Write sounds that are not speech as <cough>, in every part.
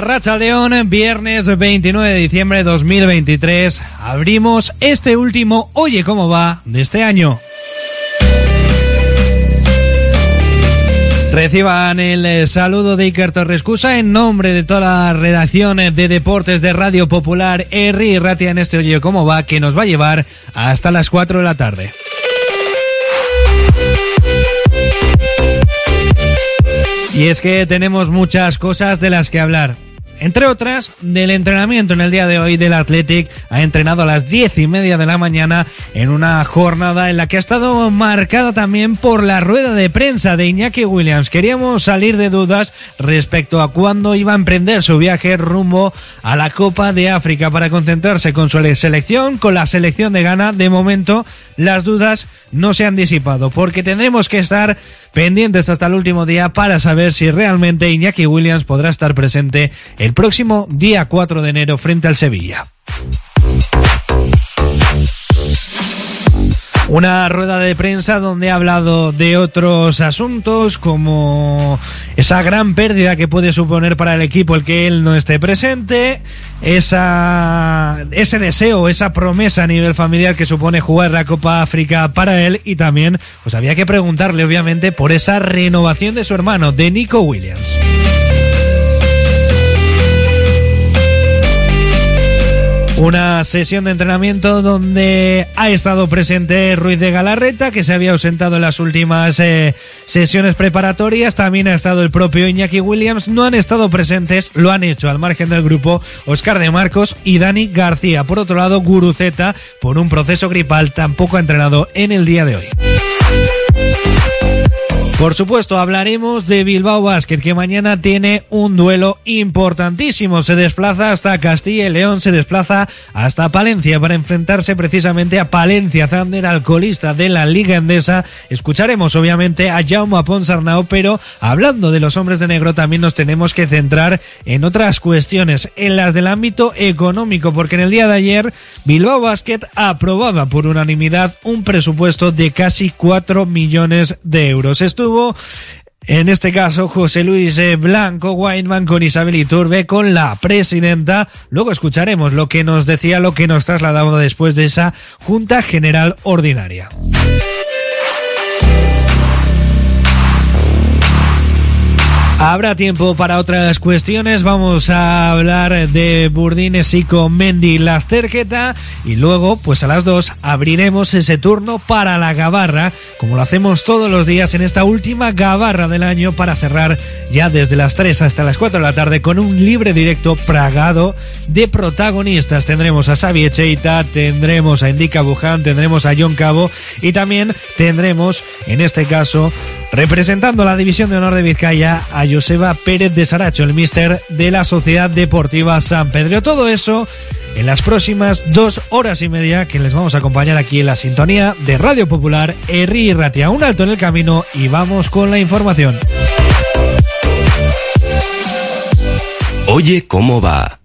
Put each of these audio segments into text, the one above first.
Racha León, viernes 29 de diciembre de 2023, abrimos este último Oye cómo va de este año. Reciban el eh, saludo de Iker Torrescusa en nombre de toda la redacción de deportes de Radio Popular y Ratia en este Oye cómo va que nos va a llevar hasta las 4 de la tarde. Y es que tenemos muchas cosas de las que hablar. Entre otras, del entrenamiento en el día de hoy del Athletic ha entrenado a las diez y media de la mañana en una jornada en la que ha estado marcada también por la rueda de prensa de Iñaki Williams. Queríamos salir de dudas respecto a cuándo iba a emprender su viaje rumbo a la Copa de África para concentrarse con su selección, con la selección de Ghana. De momento, las dudas no se han disipado porque tendremos que estar pendientes hasta el último día para saber si realmente Iñaki Williams podrá estar presente el próximo día 4 de enero frente al Sevilla. Una rueda de prensa donde ha hablado de otros asuntos como esa gran pérdida que puede suponer para el equipo el que él no esté presente, ese deseo, esa promesa a nivel familiar que supone jugar la Copa África para él y también pues había que preguntarle obviamente por esa renovación de su hermano, de Nico Williams. Una sesión de entrenamiento donde ha estado presente Ruiz de Galarreta, que se había ausentado en las últimas eh, sesiones preparatorias. También ha estado el propio Iñaki Williams. No han estado presentes, lo han hecho al margen del grupo Oscar de Marcos y Dani García. Por otro lado, Guruceta, por un proceso gripal, tampoco ha entrenado en el día de hoy. Por supuesto, hablaremos de Bilbao Basket, que mañana tiene un duelo importantísimo. Se desplaza hasta Castilla y León, se desplaza hasta Palencia para enfrentarse precisamente a Palencia Zander, alcoholista de la Liga Endesa. Escucharemos obviamente a Jaume Ponsarnau, pero hablando de los hombres de negro también nos tenemos que centrar en otras cuestiones, en las del ámbito económico, porque en el día de ayer Bilbao Basket aprobaba por unanimidad un presupuesto de casi 4 millones de euros. En este caso José Luis eh, Blanco Weinman con Isabel Iturbe con la presidenta. Luego escucharemos lo que nos decía, lo que nos trasladaba después de esa Junta General Ordinaria. Habrá tiempo para otras cuestiones. Vamos a hablar de Burdines y con Mendy Lasterqueta. Y luego, pues a las dos, abriremos ese turno para la Gabarra, como lo hacemos todos los días en esta última Gabarra del año, para cerrar ya desde las 3 hasta las 4 de la tarde con un libre directo pragado de protagonistas. Tendremos a Xavi Echeita, tendremos a Indica Buján, tendremos a John Cabo y también tendremos, en este caso, representando la División de Honor de Vizcaya, a Joseba Pérez de Saracho, el mister de la Sociedad Deportiva San Pedro. Todo eso en las próximas dos horas y media que les vamos a acompañar aquí en la sintonía de Radio Popular Erri y Ratia. Un alto en el camino y vamos con la información. Oye cómo va.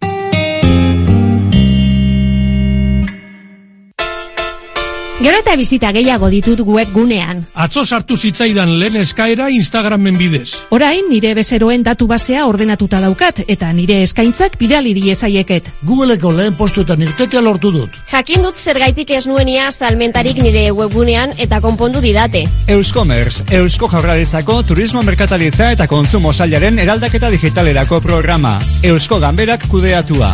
Gero eta bizita gehiago ditut webgunean. Atzo sartu zitzaidan lehen eskaera Instagramen bidez. Orain nire bezeroen datu basea ordenatuta daukat eta nire eskaintzak bidali diezaieket. Googleeko lehen postuetan irtetea lortu dut. Jakin dut zergaitik ez nuenia salmentarik nire webgunean eta konpondu didate. Euskomerz, Eusko Jaurlaritzako Turismo Merkatalitza eta Kontsumo Sailaren eraldaketa digitalerako programa. Eusko Ganberak kudeatua.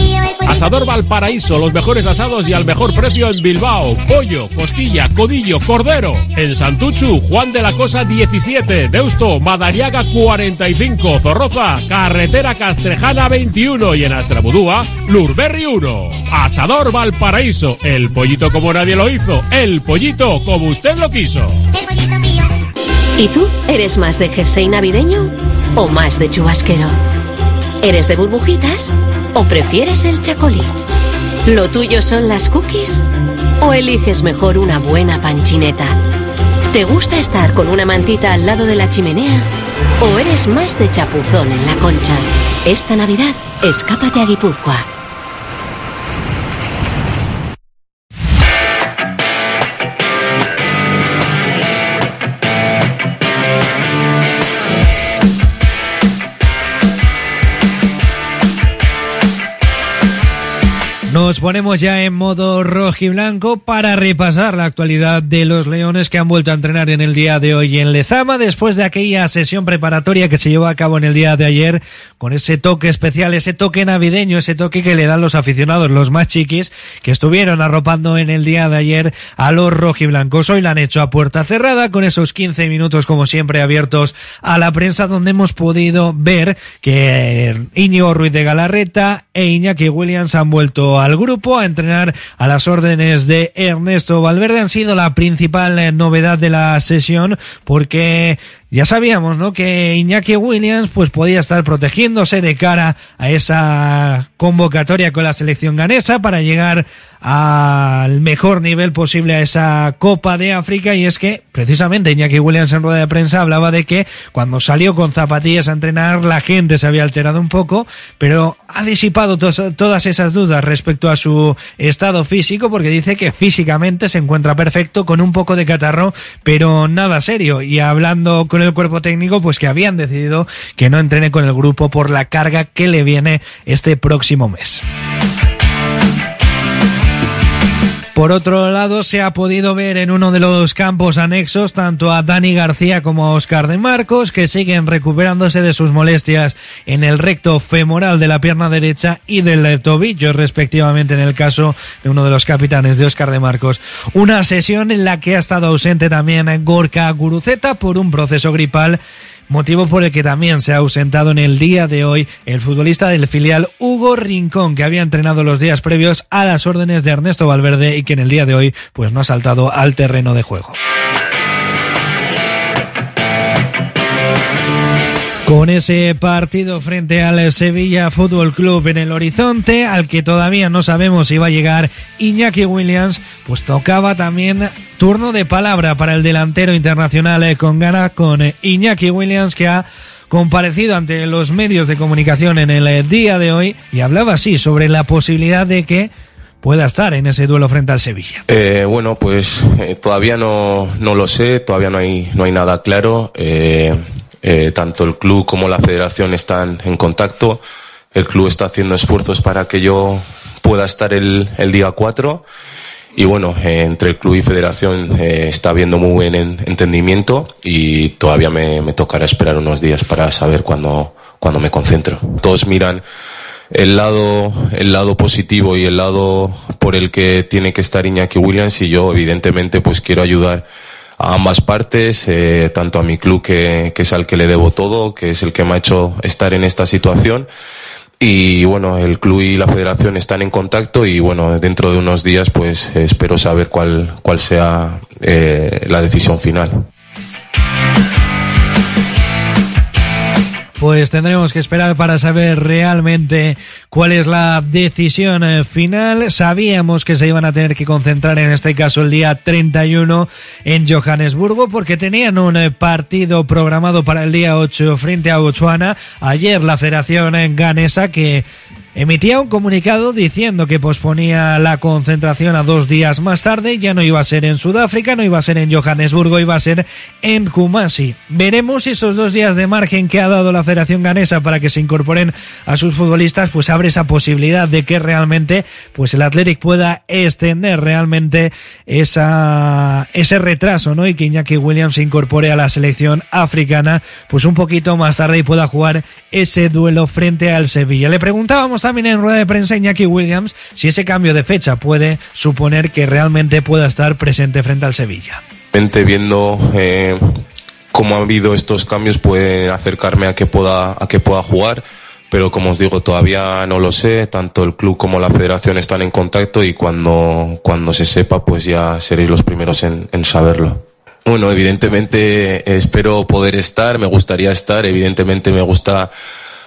Asador Valparaíso, los mejores asados y al mejor precio en Bilbao. Pollo, costilla, codillo, cordero. En Santuchu, Juan de la Cosa 17. Deusto, Madariaga 45. Zorroza, Carretera Castrejana 21. Y en Astrabudúa, Lurberri 1. Asador Valparaíso, el pollito como nadie lo hizo. El pollito como usted lo quiso. el pollito pío. ¿Y tú eres más de jersey navideño o más de chubasquero? ¿Eres de burbujitas o prefieres el chacolí? ¿Lo tuyo son las cookies o eliges mejor una buena panchineta? ¿Te gusta estar con una mantita al lado de la chimenea o eres más de chapuzón en la concha? Esta Navidad, escápate a Guipúzcoa. Nos ponemos ya en modo rojo y blanco para repasar la actualidad de los Leones que han vuelto a entrenar en el día de hoy en Lezama después de aquella sesión preparatoria que se llevó a cabo en el día de ayer con ese toque especial, ese toque navideño, ese toque que le dan los aficionados, los más chiquis, que estuvieron arropando en el día de ayer a los rojiblancos. Hoy la han hecho a puerta cerrada con esos 15 minutos como siempre abiertos a la prensa donde hemos podido ver que Iñigo Ruiz de Galarreta e Iñaki Williams han vuelto al grupo a entrenar a las órdenes de Ernesto Valverde. Han sido la principal eh, novedad de la sesión porque ya sabíamos, ¿no? Que Iñaki Williams pues podía estar protegiéndose de cara a esa convocatoria con la selección ganesa para llegar al mejor nivel posible a esa Copa de África y es que precisamente Iñaki Williams en rueda de prensa hablaba de que cuando salió con zapatillas a entrenar la gente se había alterado un poco, pero ha disipado to todas esas dudas respecto a su estado físico porque dice que físicamente se encuentra perfecto con un poco de catarro, pero nada serio y hablando con el cuerpo técnico pues que habían decidido que no entrene con el grupo por la carga que le viene este próximo mes. Por otro lado, se ha podido ver en uno de los campos anexos tanto a Dani García como a Oscar de Marcos, que siguen recuperándose de sus molestias en el recto femoral de la pierna derecha y del tobillo, respectivamente, en el caso de uno de los capitanes de Oscar de Marcos. Una sesión en la que ha estado ausente también Gorka Guruceta por un proceso gripal motivo por el que también se ha ausentado en el día de hoy el futbolista del filial Hugo Rincón, que había entrenado los días previos a las órdenes de Ernesto Valverde y que en el día de hoy pues no ha saltado al terreno de juego. Con ese partido frente al Sevilla Fútbol Club en el horizonte, al que todavía no sabemos si va a llegar Iñaki Williams, pues tocaba también turno de palabra para el delantero internacional eh, con gana con eh, Iñaki Williams que ha comparecido ante los medios de comunicación en el eh, día de hoy y hablaba así sobre la posibilidad de que pueda estar en ese duelo frente al Sevilla. Bueno, pues todavía no, no lo sé, todavía no hay, no hay nada claro. Eh, tanto el club como la federación están en contacto. El club está haciendo esfuerzos para que yo pueda estar el, día 4. Y bueno, eh, entre el club y federación eh, está habiendo muy buen en- entendimiento y todavía me, me tocará esperar unos días para saber cuándo, cuándo me concentro. Todos miran el lado, el lado positivo y el lado por el que tiene que estar Iñaki Williams y yo evidentemente pues quiero ayudar a ambas partes, eh, tanto a mi club que, que es al que le debo todo, que es el que me ha hecho estar en esta situación. Y bueno, el club y la federación están en contacto y bueno, dentro de unos días pues espero saber cuál, cuál sea eh, la decisión final. Pues tendremos que esperar para saber realmente cuál es la decisión eh, final. Sabíamos que se iban a tener que concentrar en este caso el día 31 en Johannesburgo porque tenían un eh, partido programado para el día 8 frente a Botswana. Ayer la Federación eh, Ganesa que emitía un comunicado diciendo que posponía la concentración a dos días más tarde. Ya no iba a ser en Sudáfrica, no iba a ser en Johannesburgo, iba a ser en Kumasi. Veremos esos dos días de margen que ha dado la Federación Ganesa para que se incorporen a sus futbolistas, pues abre esa posibilidad de que realmente, pues el Athletic pueda extender realmente esa, ese retraso, ¿no? Y que Iñaki Williams se incorpore a la selección africana, pues un poquito más tarde y pueda jugar ese duelo frente al Sevilla. Le preguntábamos también en rueda de prensa Iñaki Williams si ese cambio de fecha puede suponer que realmente pueda estar presente frente al Sevilla. Viendo eh, cómo ha habido estos cambios puede acercarme a que pueda a que pueda jugar pero como os digo todavía no lo sé tanto el club como la federación están en contacto y cuando cuando se sepa pues ya seréis los primeros en, en saberlo bueno evidentemente eh, espero poder estar me gustaría estar evidentemente me gusta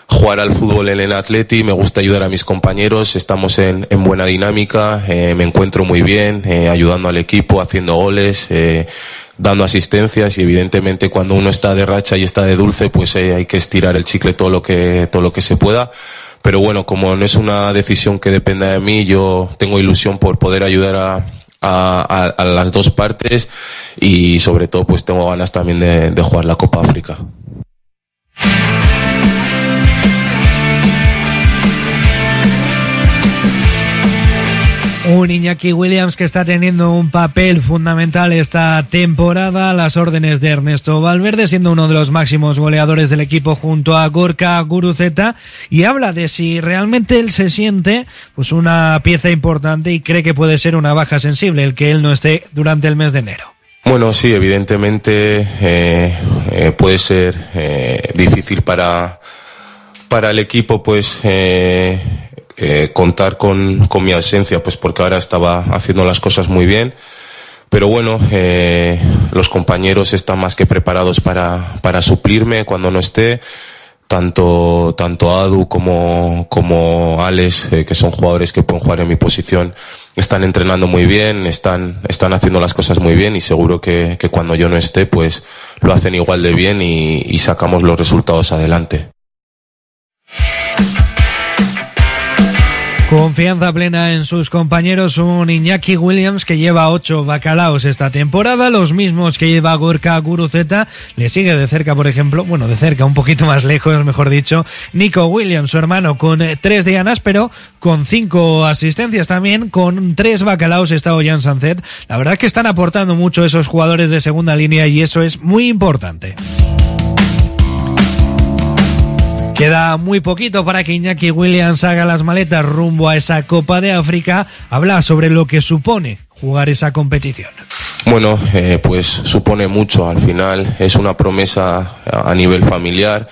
jugar al fútbol en el Atleti, me gusta ayudar a mis compañeros, estamos en, en buena dinámica, eh, me encuentro muy bien, eh, ayudando al equipo, haciendo goles, eh, dando asistencias y evidentemente cuando uno está de racha y está de dulce, pues hay que estirar el chicle todo lo que, todo lo que se pueda. Pero bueno, como no es una decisión que dependa de mí, yo tengo ilusión por poder ayudar a, las dos partes y sobre todo pues tengo ganas también de jugar la Copa África. Un Iñaki Williams que está teniendo un papel fundamental esta temporada a las órdenes de Ernesto Valverde, siendo uno de los máximos goleadores del equipo junto a Gorka Guruzeta, y habla de si realmente él se siente pues una pieza importante y cree que puede ser una baja sensible el que él no esté durante el mes de enero. Bueno, sí, evidentemente eh, eh, puede ser eh, difícil para, para el equipo, pues eh, contar con, con mi ausencia, pues porque ahora estaba haciendo las cosas muy bien. Pero bueno, eh, los compañeros están más que preparados para, para suplirme cuando no esté. Tanto, tanto Adu como, como Alex, eh, que son jugadores que pueden jugar en mi posición, están entrenando muy bien, están, están haciendo las cosas muy bien y seguro que, que cuando yo no esté, pues lo hacen igual de bien y, y sacamos los resultados adelante. Confianza plena en sus compañeros, un Iñaki Williams que lleva ocho bacalaos esta temporada, los mismos que lleva Gorka Guruzeta, le sigue de cerca, por ejemplo, bueno, de cerca, un poquito más <laughs> lejos, mejor dicho, Nico Williams, su hermano, con eh, tres dianas, pero con cinco asistencias también, con tres bacalaos está Ollán Sancet. La verdad es que están aportando mucho esos jugadores de segunda línea y eso es muy importante. Queda muy poquito para que Iñaki Williams haga las maletas rumbo a esa Copa de África. Habla sobre lo que supone jugar esa competición. Bueno, eh, pues supone mucho. Al final es una promesa a nivel familiar.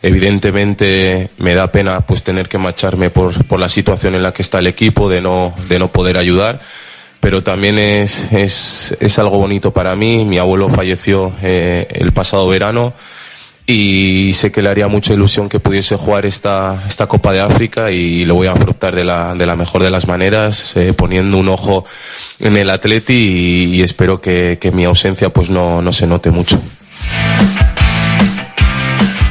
Evidentemente me da pena pues tener que marcharme por, por la situación en la que está el equipo, de no, de no poder ayudar. Pero también es, es, es algo bonito para mí. Mi abuelo falleció eh, el pasado verano y sé que le haría mucha ilusión que pudiese jugar esta, esta Copa de África y lo voy a afrontar de la, de la mejor de las maneras, eh, poniendo un ojo en el Atleti y, espero que, que mi ausencia pues no, no se note mucho.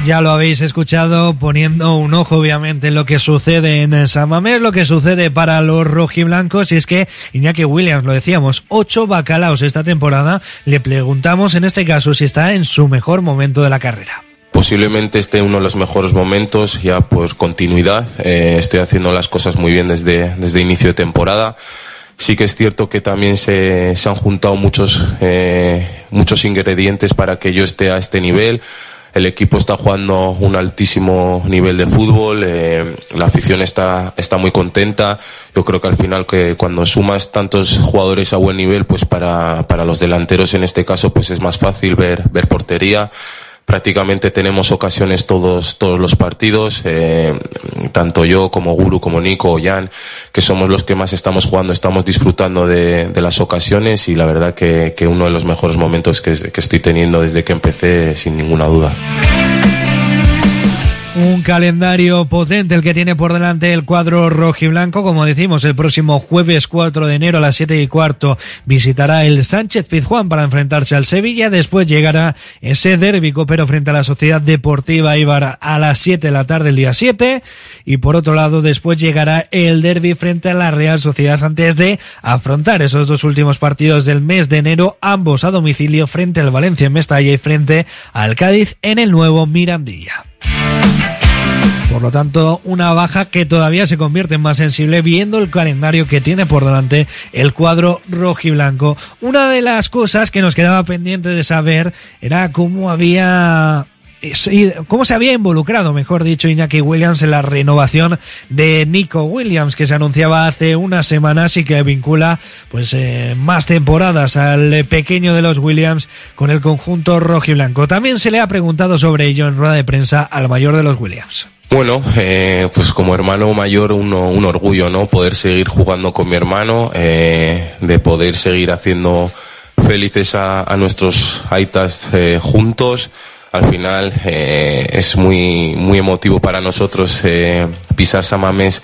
Ya lo habéis escuchado poniendo un ojo obviamente en lo que sucede en San Mamés, lo que sucede para los rojiblancos y es que Iñaki Williams, lo decíamos, ocho bacalaos esta temporada, le preguntamos en este caso si está en su mejor momento de la carrera. Posiblemente esté uno de los mejores momentos, ya por continuidad. Eh, estoy haciendo las cosas muy bien desde, desde inicio de temporada. Sí que es cierto que también se, se han juntado muchos, eh, muchos ingredientes para que yo esté a este nivel. El equipo está jugando un altísimo nivel de fútbol, eh, la afición está, está muy contenta. Yo creo que al final que cuando sumas tantos jugadores a buen nivel, pues para, para los delanteros en este caso, pues es más fácil ver, ver portería prácticamente tenemos ocasiones todos todos los partidos eh, tanto yo como Guru como Nico o Jan que somos los que más estamos jugando estamos disfrutando de, de las ocasiones y la verdad que, que, uno de los mejores momentos que, que estoy teniendo desde que empecé sin ninguna duda un calendario potente el que tiene por delante el cuadro rojiblanco. Como decimos, el próximo jueves 4 de enero a las 7 y cuarto visitará el Sánchez Pizjuán para enfrentarse al Sevilla. Después llegará ese derbi pero frente a la Sociedad Deportiva Ibar a las 7 de la tarde el día 7. Y por otro lado, después llegará el derby frente a la Real Sociedad antes de afrontar esos dos últimos partidos del mes de enero, ambos a domicilio frente al Valencia en Mestalla y frente al Cádiz en el nuevo Mirandilla. Por lo tanto, una baja que todavía se convierte en más sensible viendo el calendario que tiene por delante el cuadro rojiblanco. Una de las cosas que nos quedaba pendiente de saber era cómo había cómo se había involucrado, mejor dicho, Iñaki Williams en la renovación de Nico Williams, que se anunciaba hace unas semanas y que vincula pues eh, más temporadas al pequeño de los Williams con el conjunto rojiblanco. También se le ha preguntado sobre ello en rueda de prensa al mayor de los Williams. Bueno, eh, pues como hermano mayor uno, un orgullo, ¿no? Poder seguir jugando con mi hermano, eh, de poder seguir haciendo felices a, a nuestros aitas eh, juntos. Al final eh, es muy, muy emotivo para nosotros eh, pisar Samamés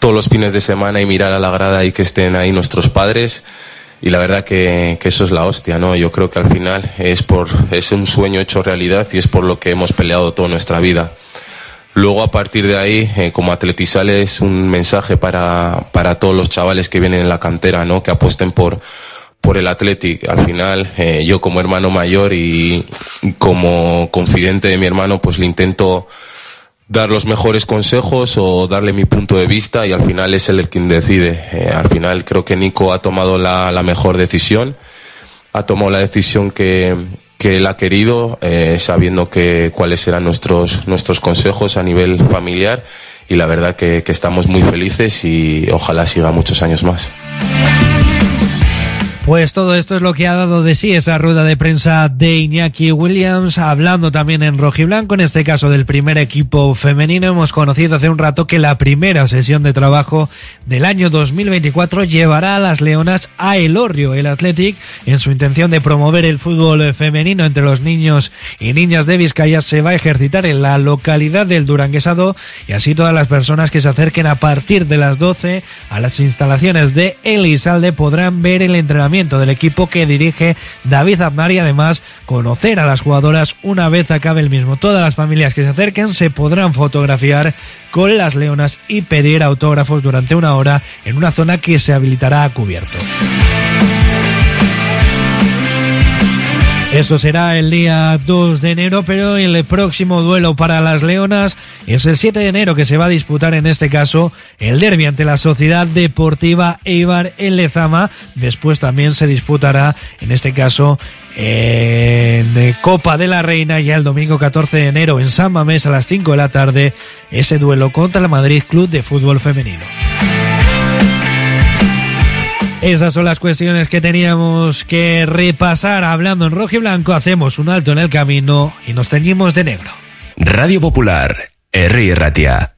todos los fines de semana y mirar a la grada y que estén ahí nuestros padres. Y la verdad que, que eso es la hostia, ¿no? Yo creo que al final es por, es un sueño hecho realidad y es por lo que hemos peleado toda nuestra vida. Luego, a partir de ahí, eh, como Atletisal es un mensaje para, para todos los chavales que vienen en la cantera, ¿no? Que apuesten por, por el Athletic. Al final, eh, yo como hermano mayor y como confidente de mi hermano, pues le intento dar los mejores consejos o darle mi punto de vista y al final es él el quien decide. Eh, al final creo que Nico ha tomado la, la mejor decisión, ha tomado la decisión que, que él ha querido, eh, sabiendo que cuáles eran nuestros, nuestros consejos a nivel familiar y la verdad que, que estamos muy felices y ojalá siga muchos años más. Pues todo esto es lo que ha dado de sí esa rueda de prensa de Iñaki Williams, hablando también en rojiblanco, en este caso del primer equipo femenino. Hemos conocido hace un rato que la primera sesión de trabajo del año 2024 llevará a las Leonas a Elorrio, el Athletic, en su intención de promover el fútbol femenino entre los niños y niñas de Vizcaya, se va a ejercitar en la localidad del Duranguesado y así todas las personas que se acerquen a partir de las 12 a las instalaciones de Elizalde podrán ver el entrenamiento del equipo que dirige David Aznar y además conocer a las jugadoras una vez acabe el mismo. Todas las familias que se acerquen se podrán fotografiar con las leonas y pedir autógrafos durante una hora en una zona que se habilitará a cubierto. Eso será el día 2 de enero, pero el próximo duelo para las Leonas es el 7 de enero que se va a disputar en este caso el derbi ante la Sociedad Deportiva Eibar en Lezama. Después también se disputará en este caso en Copa de la Reina ya el domingo 14 de enero en San Mamés a las 5 de la tarde ese duelo contra el Madrid Club de Fútbol Femenino. Esas son las cuestiones que teníamos que repasar hablando en rojo y blanco. Hacemos un alto en el camino y nos teñimos de negro. Radio Popular, R. Ratia.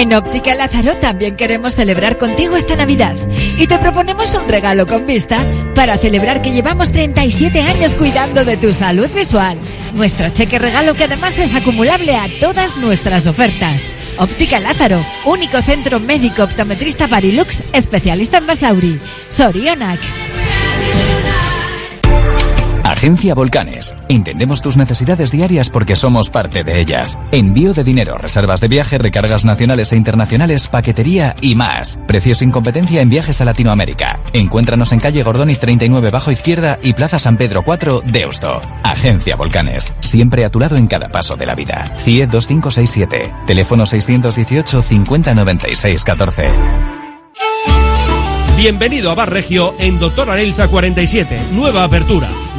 En Óptica Lázaro también queremos celebrar contigo esta Navidad y te proponemos un regalo con vista para celebrar que llevamos 37 años cuidando de tu salud visual. Nuestro cheque regalo que además es acumulable a todas nuestras ofertas. Óptica Lázaro, único centro médico optometrista Barilux, especialista en Basauri. Sorionac. Agencia Volcanes. Entendemos tus necesidades diarias porque somos parte de ellas. Envío de dinero, reservas de viaje, recargas nacionales e internacionales, paquetería y más. Precios sin competencia en viajes a Latinoamérica. Encuéntranos en calle Gordoniz 39 bajo izquierda y Plaza San Pedro 4, Deusto. Agencia Volcanes. Siempre a tu lado en cada paso de la vida. CIE 2567. Teléfono 618 5096 14. Bienvenido a Bar Regio en Doctor Arelza 47, nueva apertura.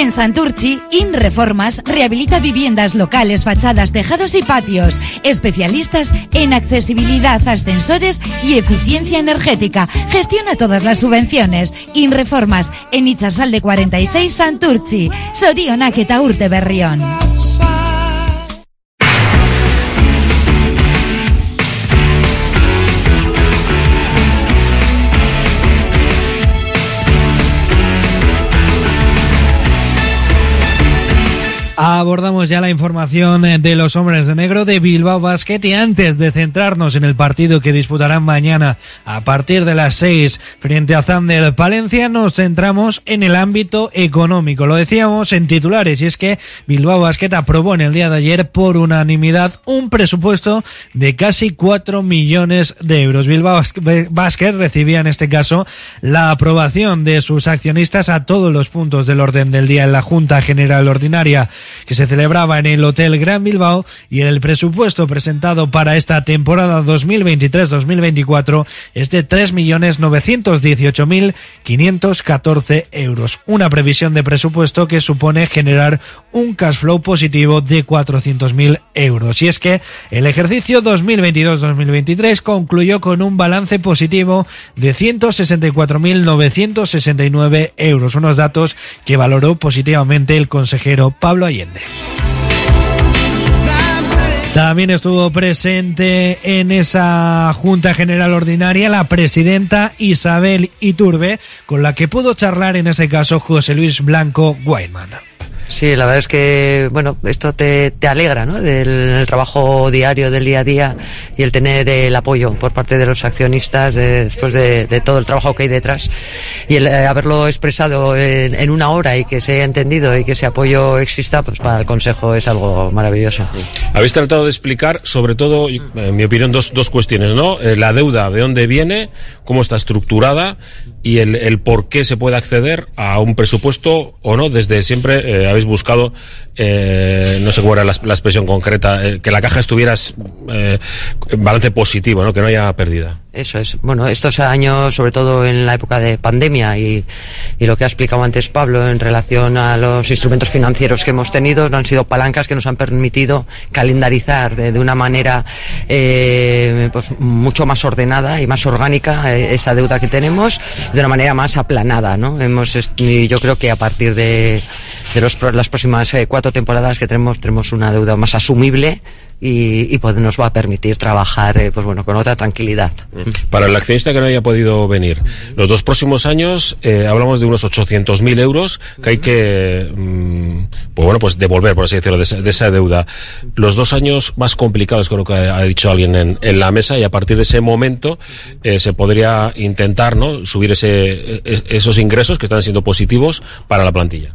En Santurchi, InReformas rehabilita viviendas locales, fachadas, tejados y patios. Especialistas en accesibilidad, ascensores y eficiencia energética. Gestiona todas las subvenciones. InReformas en Ichasalde 46 Santurchi. Sorionak eta Urte Berrión. Abordamos ya la información eh, de los hombres de negro de Bilbao Basket y antes de centrarnos en el partido que disputarán mañana a partir de las 6 frente a Zander Palencia, nos centramos en el ámbito económico. Lo decíamos en titulares y es que Bilbao Basket aprobó en el día de ayer por unanimidad un presupuesto de casi 4 millones de euros. Bilbao Basket recibía en este caso la aprobación de sus accionistas a todos los puntos del orden del día en la Junta General Ordinaria que se celebraba en el Hotel Gran Bilbao y el presupuesto presentado para esta temporada 2023-2024 es de 3.918.514 euros. Una previsión de presupuesto que supone generar un cash flow positivo de 400.000 euros. Y es que el ejercicio 2022-2023 concluyó con un balance positivo de 164.969 euros. Unos datos que valoró positivamente el consejero Pablo También estuvo presente en esa Junta General Ordinaria la presidenta Isabel Iturbe, con la que pudo charlar en ese caso José Luis Blanco Guaymán. Sí, la verdad es que, bueno, esto te, te alegra, ¿no? Del el trabajo diario, del día a día y el tener el apoyo por parte de los accionistas de- después de, de todo el trabajo que hay detrás y el eh, haberlo expresado en, en una hora y que se haya entendido y que ese apoyo exista, pues para el Consejo es algo maravilloso. Habéis tratado de explicar, sobre todo, en mi opinión, dos, dos cuestiones, ¿no? Eh, la deuda, de dónde viene, cómo está estructurada y el, el por qué se puede acceder a un presupuesto o no. Desde siempre eh, habéis buscado, eh, no sé cuál era la, la expresión concreta, eh, que la caja estuviera eh, en balance positivo, ¿no? Que no haya pérdida. Eso es. Bueno, estos años, sobre todo en la época de pandemia y, y lo que ha explicado antes Pablo en relación a los instrumentos financieros que hemos tenido, han sido palancas que nos han permitido calendarizar de, de una manera eh, pues mucho más ordenada y más orgánica eh, esa deuda que tenemos, de una manera más aplanada, ¿no? Hemos, y yo creo que a partir de de los, las próximas eh, cuatro temporadas que tenemos, tenemos una deuda más asumible y, y pues nos va a permitir trabajar eh, pues bueno, con otra tranquilidad. Para el accionista que no haya podido venir, los dos próximos años eh, hablamos de unos 800.000 euros que hay que, mm, pues bueno, pues devolver, por así decirlo, de esa, de esa deuda. Los dos años más complicados, creo que ha dicho alguien en, en la mesa, y a partir de ese momento eh, se podría intentar, ¿no? Subir ese, e- esos ingresos que están siendo positivos para la plantilla.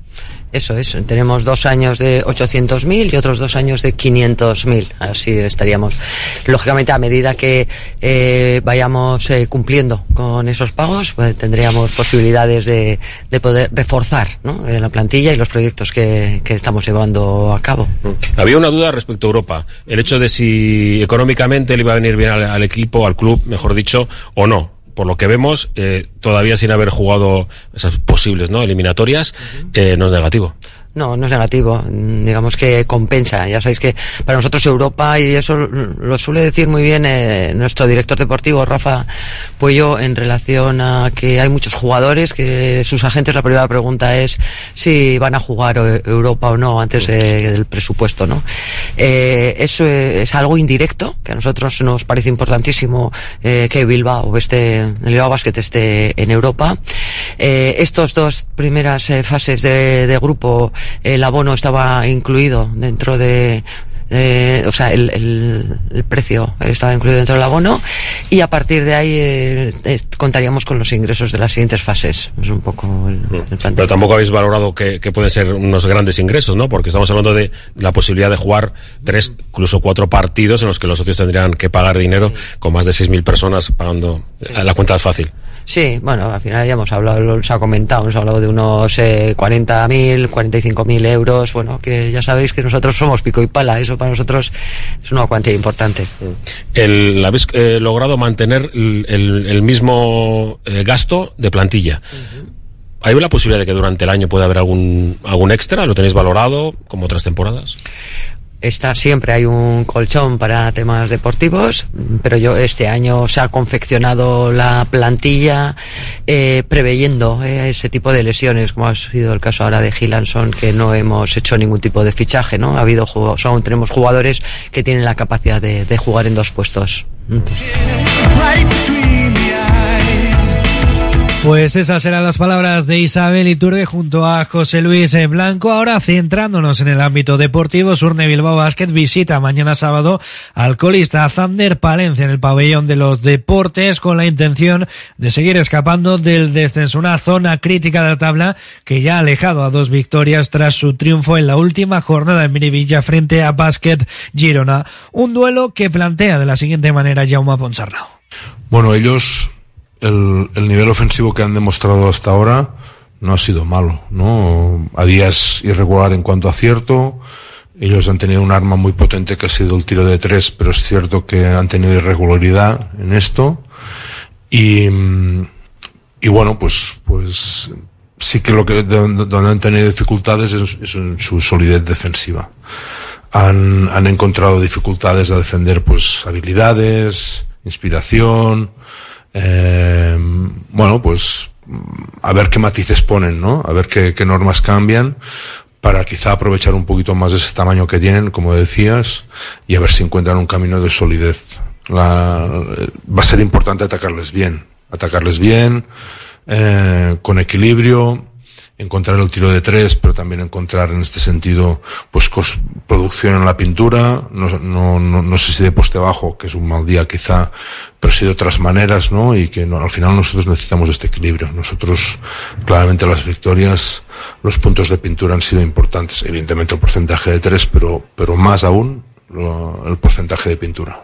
Eso es, tenemos dos años de 800.000 y otros dos años de 500.000, así estaríamos. Lógicamente, a medida que eh, vayamos eh, cumpliendo con esos pagos, pues, tendríamos posibilidades de, de poder reforzar eh, la plantilla y los proyectos que, que estamos llevando a cabo. Había una duda respecto a Europa. El hecho de si económicamente le iba a venir bien al equipo, al club, mejor dicho, o no. Por lo que vemos, eh, todavía sin haber jugado esas posibles ¿no? eliminatorias, eh, no es negativo. No, no es negativo. Digamos que compensa. Ya sabéis que para nosotros Europa, y eso lo suele decir muy bien eh, nuestro director deportivo, Rafa Puello, en relación a que hay muchos jugadores que sus agentes, la primera pregunta es si van a jugar eh, Europa o no antes de- del presupuesto, ¿no? Eh, eso es algo indirecto, que a nosotros nos parece importantísimo eh, que Bilbao esté, el Bilbao Basket esté en Europa. Eh, estos dos primeras eh, fases de grupo, el abono estaba incluido dentro de, eh, o sea, el, el- el precio estaba incluido dentro del abono y a partir de ahí eh, eh, contaríamos con los ingresos de las siguientes fases. Es un poco el, el plan. Pero tampoco habéis valorado que, que pueden ser unos grandes ingresos, ¿no? Porque estamos hablando de la posibilidad de jugar tres, incluso cuatro partidos en los que los socios tendrían que pagar dinero con más de 6.000 personas pagando. La cuenta es fácil. Sí, bueno, al final ya hemos hablado, se ha comentado, hemos hablado de unos eh, 40.000, 45.000 euros, bueno, que ya sabéis que nosotros somos pico y pala, eso para nosotros es una cuantía importante. El, habéis eh, logrado mantener el, el- el mismo eh, gasto de plantilla. ¿Hay la posibilidad de que durante el año pueda haber algún, algún extra? ¿Lo tenéis valorado como otras temporadas? Está siempre hay un colchón para temas deportivos, pero yo este año se ha confeccionado la plantilla eh, preveyendo eh, ese tipo de lesiones, como ha sido el caso ahora de Gilanson, que no hemos hecho ningún tipo de fichaje, ¿no? Ha habido jugo- son, tenemos jugadores que tienen la capacidad de jugar en dos puestos. Pues esas eran las palabras de Isabel Iturbe junto a José Luis eh, Blanco. Ahora centrándonos en el ámbito deportivo, Surne Bilbao Basket visita mañana sábado al colista Zander Palencia en el pabellón de los deportes con la intención de seguir escapando del descenso, una zona crítica de la tabla que ya ha alejado a dos victorias tras su triunfo en la última jornada en Mirivilla frente a Basket Girona. Un duelo que plantea de la siguiente manera Jaume Ponsarnau. Bueno, ellos, el, el nivel ofensivo que han demostrado hasta ahora no ha sido malo, ¿no? A días irregular en cuanto a acierto. Ellos han tenido un arma muy potente que ha sido el tiro de tres, pero es cierto que han tenido irregularidad en esto. Y, y bueno, pues, pues sí que lo que donde, han tenido dificultades es, en su solidez defensiva. Han, han encontrado dificultades a defender pues habilidades, inspiración, eh, bueno, pues a ver qué matices ponen, ¿no? A ver qué, normas cambian para quizá aprovechar un poquito más ese tamaño que tienen, como decías, y a ver si encuentran un camino de solidez. La- va a ser importante atacarles bien, atacarles bien, eh, con equilibrio, encontrar el tiro de tres, pero también encontrar en este sentido, pues, producción en la pintura, no, no, no, no sé si de poste bajo, que es un mal día quizá, pero sí de otras maneras, ¿no? Y que no, al final nosotros necesitamos este equilibrio. Nosotros, claramente las victorias, los puntos de pintura han sido importantes, evidentemente el porcentaje de tres, pero, pero más aún lo- el porcentaje de pintura.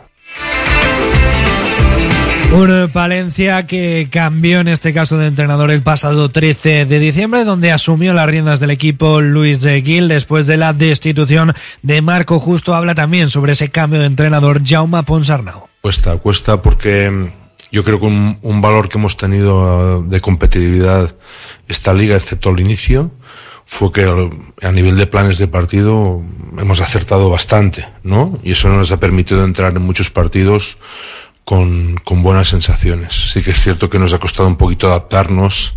Un Palencia que cambió en este caso de entrenador el pasado 13 de diciembre, donde asumió las riendas del equipo Luis de Gil después de la destitución de Marco Justo. Habla también sobre ese cambio de entrenador Jaume Ponsarnau. Cuesta, cuesta porque yo creo que un, un valor que hemos tenido eh, de competitividad esta liga, excepto al inicio, fue que a nivel de planes de partido hemos acertado bastante, ¿no? Y eso nos ha permitido entrar en muchos partidos con, con buenas sensaciones. Sí que es cierto que nos ha costado un poquito adaptarnos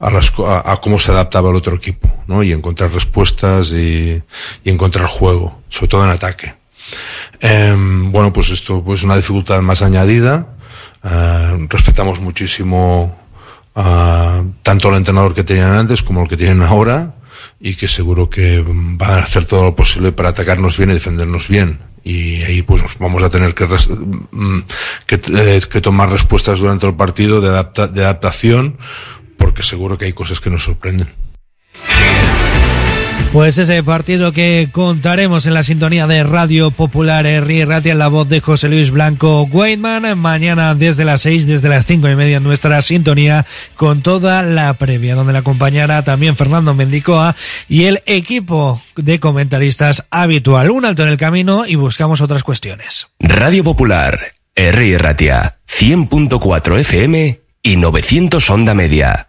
a, las, a, cómo se adaptaba el otro equipo, ¿no? Y encontrar respuestas y, y encontrar juego, sobre todo en ataque. Em, bueno, pues esto pues una dificultad más añadida. Eh, respetamos muchísimo a tanto al entrenador que tenían antes como el que tienen ahora y que seguro que van a hacer todo lo posible para atacarnos bien y defendernos bien. Y ahí pues vamos a tener que, mm, eh, tomar respuestas durante el partido de adaptación porque seguro que hay cosas que nos sorprenden. Pues ese partido que contaremos en la sintonía de Radio Popular Herri Ratia en la voz de José Luis Blanco Weidman. Mañana desde las 6, desde las cinco y media nuestra sintonía con toda la previa, donde la acompañará también Fernando Mendicoa y el equipo de comentaristas habitual. Un alto en el camino y buscamos otras cuestiones. Radio Popular, R. Ratia, 100.4 FM y 900 onda media.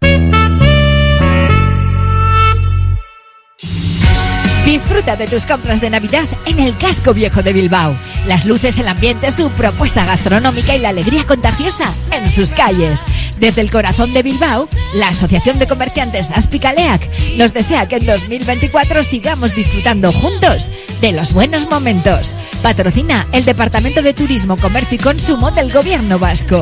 Disfruta de tus compras de Navidad en el casco viejo de Bilbao. Las luces, el ambiente, su propuesta gastronómica y la alegría contagiosa en sus calles. Desde el corazón de Bilbao, la Asociación de Comerciantes Aspicaleac nos desea que en 2024 sigamos disfrutando juntos de los buenos momentos. Patrocina el Departamento de Turismo, Comercio y Consumo del Gobierno Vasco.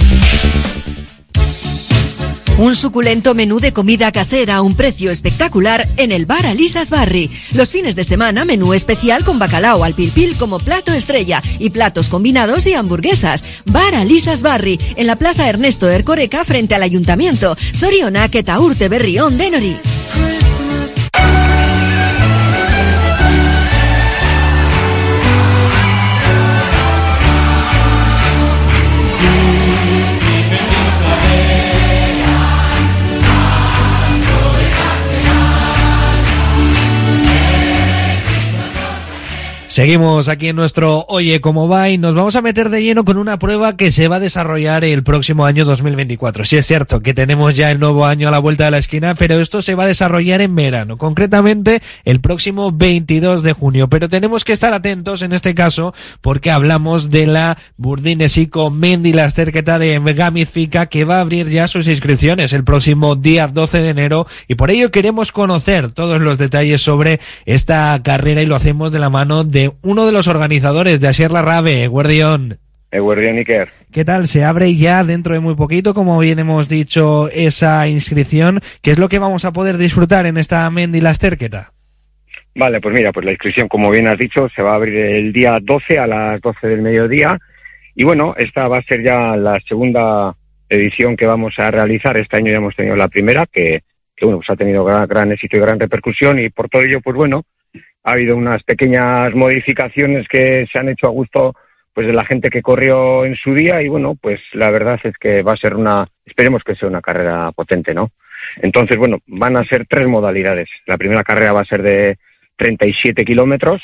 Un suculento menú de comida casera a un precio espectacular en el bar Alisas Barri. Los fines de semana, menú especial con bacalao al pilpil como plato estrella y platos combinados y hamburguesas. Bar Alisas Barri, en la plaza Ernesto Ercoreca frente al ayuntamiento. Sorionak eta urte berrión de. Seguimos aquí en nuestro Oye cómo va y nos vamos a meter de lleno con una prueba que se va a desarrollar el próximo año 2024. Sí es cierto que tenemos ya el nuevo año a la vuelta de la esquina, pero esto se va a desarrollar en verano, concretamente el próximo 22 de junio. Pero tenemos que estar atentos en este caso porque hablamos de la Burdinesico Mendy la cerqueta de Gamizfica que va a abrir ya sus inscripciones el próximo día 12 de enero y por ello queremos conocer todos los detalles sobre esta carrera y lo hacemos de la mano de uno de los organizadores de Asier Larrabe, Guardión. Eguerdión Iker. ¿Qué tal? Se abre ya dentro de muy poquito, como bien hemos dicho, esa inscripción. ¿Qué es lo que vamos a poder disfrutar en esta Mendy Lasterqueta? Vale, pues mira, pues la inscripción, como bien has dicho, se va a abrir el día 12 a las 12 del mediodía. Y bueno, esta va a ser ya la segunda edición que vamos a realizar. Este año ya hemos tenido la primera, que, que bueno, pues ha tenido gran, gran éxito y gran repercusión y por todo ello, pues bueno, ha habido unas pequeñas modificaciones que se han hecho a gusto pues de la gente que corrió en su día y bueno, pues la verdad es que va a ser una, esperemos que sea una carrera potente, ¿no? Entonces, bueno, van a ser tres modalidades. La primera carrera va a ser de 37 kilómetros,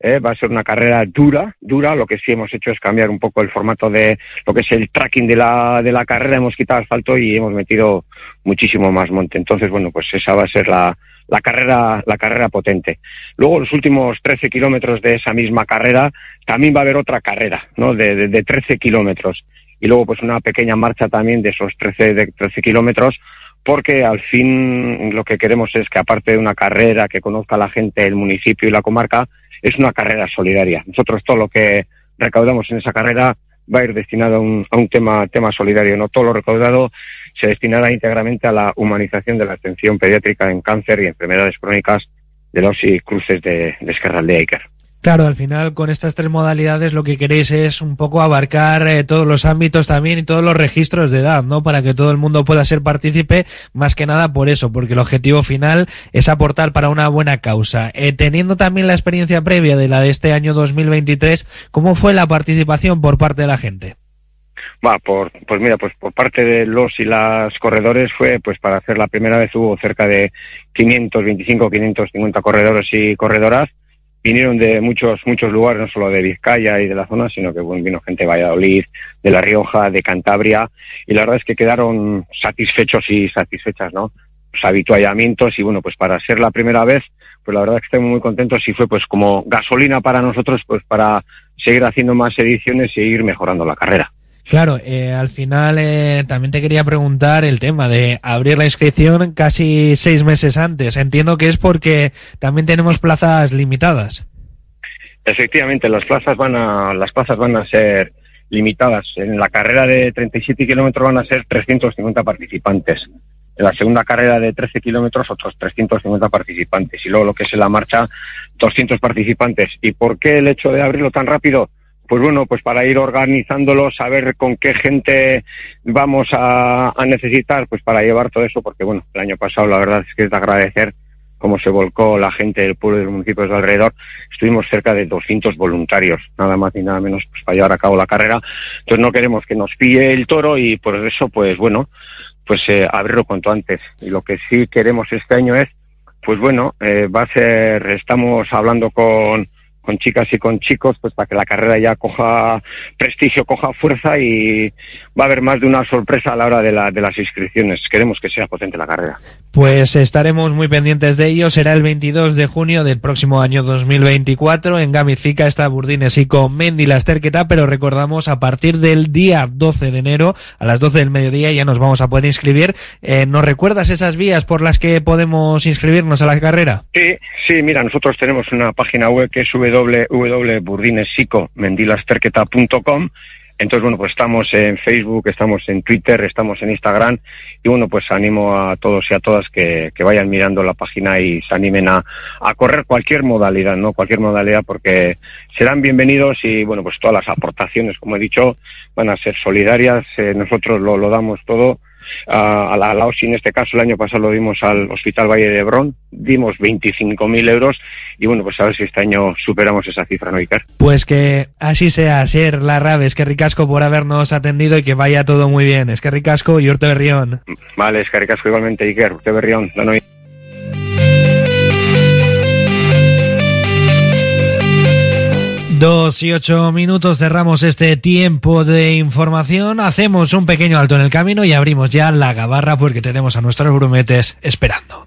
¿eh? va a ser una carrera dura, dura. Lo que sí hemos hecho es cambiar un poco el formato de lo que es el tracking de la, de la carrera. Hemos quitado asfalto y hemos metido muchísimo más monte. Entonces, bueno, pues esa va a ser la, la carrera, la carrera potente. Luego, los últimos 13 kilómetros de esa misma carrera, también va a haber otra carrera, ¿no? De, de, de 13 kilómetros. Y luego, pues una pequeña marcha también de esos 13, de 13 kilómetros, porque al fin lo que queremos es que aparte de una carrera que conozca la gente, el municipio y la comarca, es una carrera solidaria. Nosotros todo lo que recaudamos en esa carrera va a ir destinado a un, a un tema, tema solidario, no todo lo recaudado se destinará íntegramente a la humanización de la atención pediátrica en cáncer y enfermedades crónicas de los y cruces de, de Iker. Claro, al final con estas tres modalidades lo que queréis es un poco abarcar eh, todos los ámbitos también y todos los registros de edad, ¿no? Para que todo el mundo pueda ser partícipe, más que nada por eso, porque el objetivo final es aportar para una buena causa. Eh, teniendo también la experiencia previa de la de este año 2023, ¿cómo fue la participación por parte de la gente? Va, por, pues mira, pues por parte de los y las corredores fue, pues para hacer la primera vez hubo cerca de 525, 550 corredores y corredoras. Vinieron de muchos, muchos lugares, no solo de Vizcaya y de la zona, sino que bueno, vino gente de Valladolid, de La Rioja, de Cantabria, y la verdad es que quedaron satisfechos y satisfechas, ¿no? Los habituallamientos y bueno, pues para ser la primera vez, pues la verdad que estoy muy contento y fue pues como gasolina para nosotros, pues para seguir haciendo más ediciones y ir mejorando la carrera. Claro, eh, al final eh, también te quería preguntar el tema de abrir la inscripción casi seis meses antes. Entiendo que es porque también tenemos plazas limitadas. Efectivamente, las plazas van a, las plazas van a ser limitadas. En la carrera de 37 kilómetros van a ser 350 participantes. En la segunda carrera de 13 kilómetros otros 350 participantes. Y luego lo que es en la marcha, 200 participantes. ¿Y por qué el hecho de abrirlo tan rápido? Pues bueno, pues para ir organizándolo, saber con qué gente vamos a, a, necesitar, pues para llevar todo eso, porque bueno, el año pasado la verdad es que es de agradecer cómo se volcó la gente del pueblo y de los municipios de alrededor. Estuvimos cerca de 200 voluntarios, nada más ni nada menos, pues para llevar a cabo la carrera. Entonces no queremos que nos pille el toro y por eso, pues bueno, pues eh, abrirlo cuanto antes. Y lo que sí queremos este año es, pues bueno, eh, va a ser, estamos hablando con con chicas y con chicos, pues para que la carrera ya coja prestigio, coja fuerza y va a haber más de una sorpresa a la hora de, la, de las inscripciones. Queremos que sea potente la carrera. Pues estaremos muy pendientes de ello. Será el 22 de junio del próximo año 2024. En Gamifica está Burdines y con Mendy la Esterqueta, pero recordamos a partir del día 12 de enero a las 12 del mediodía ya nos vamos a poder inscribir. Eh, ¿Nos recuerdas esas vías por las que podemos inscribirnos a la carrera? Sí, sí, mira, nosotros tenemos una página web que es www.burdinesico.mendilasterqueta.com entonces, bueno, pues estamos en Facebook, estamos en Twitter, estamos en Instagram y bueno, pues animo a todos y a todas que, vayan mirando la página y se animen a, a correr cualquier modalidad, ¿no? Cualquier modalidad porque serán bienvenidos y bueno, pues todas las aportaciones, como he dicho, van a ser solidarias. Eh, nosotros lo damos todo a, a la, a la OSI, en este caso el año pasado lo dimos al Hospital Valle de Hebrón, dimos 25.000 euros y bueno, pues a ver si este año superamos esa cifra, ¿no, Iker? Pues que así sea, ser la rave, es que ricasco por habernos atendido y que vaya todo muy bien, es que ricasco y Urte Berrión. Vale, es que ricasco igualmente, Iker, Urte Berrión, no, no. Dos y ocho minutos cerramos este tiempo de información, hacemos un pequeño alto en el camino y abrimos ya la gabarra porque tenemos a nuestros grumetes esperando.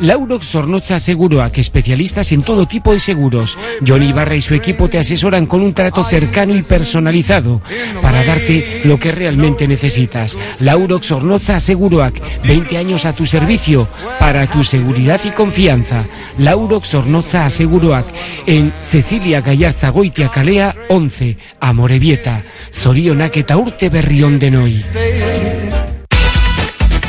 Laurox Zornoza Seguroac, especialistas en todo tipo de seguros. Johnny Barra y su equipo te asesoran con un trato cercano y personalizado para darte lo que realmente necesitas. Laurox Zornoza Seguroac, 20 años a tu servicio para tu seguridad y confianza. Laurox Zornoza Seguroac, en Cecilia Gallarza Goitia Calea 11, Amorebieta, Zorionak eta urte berrión de Noi.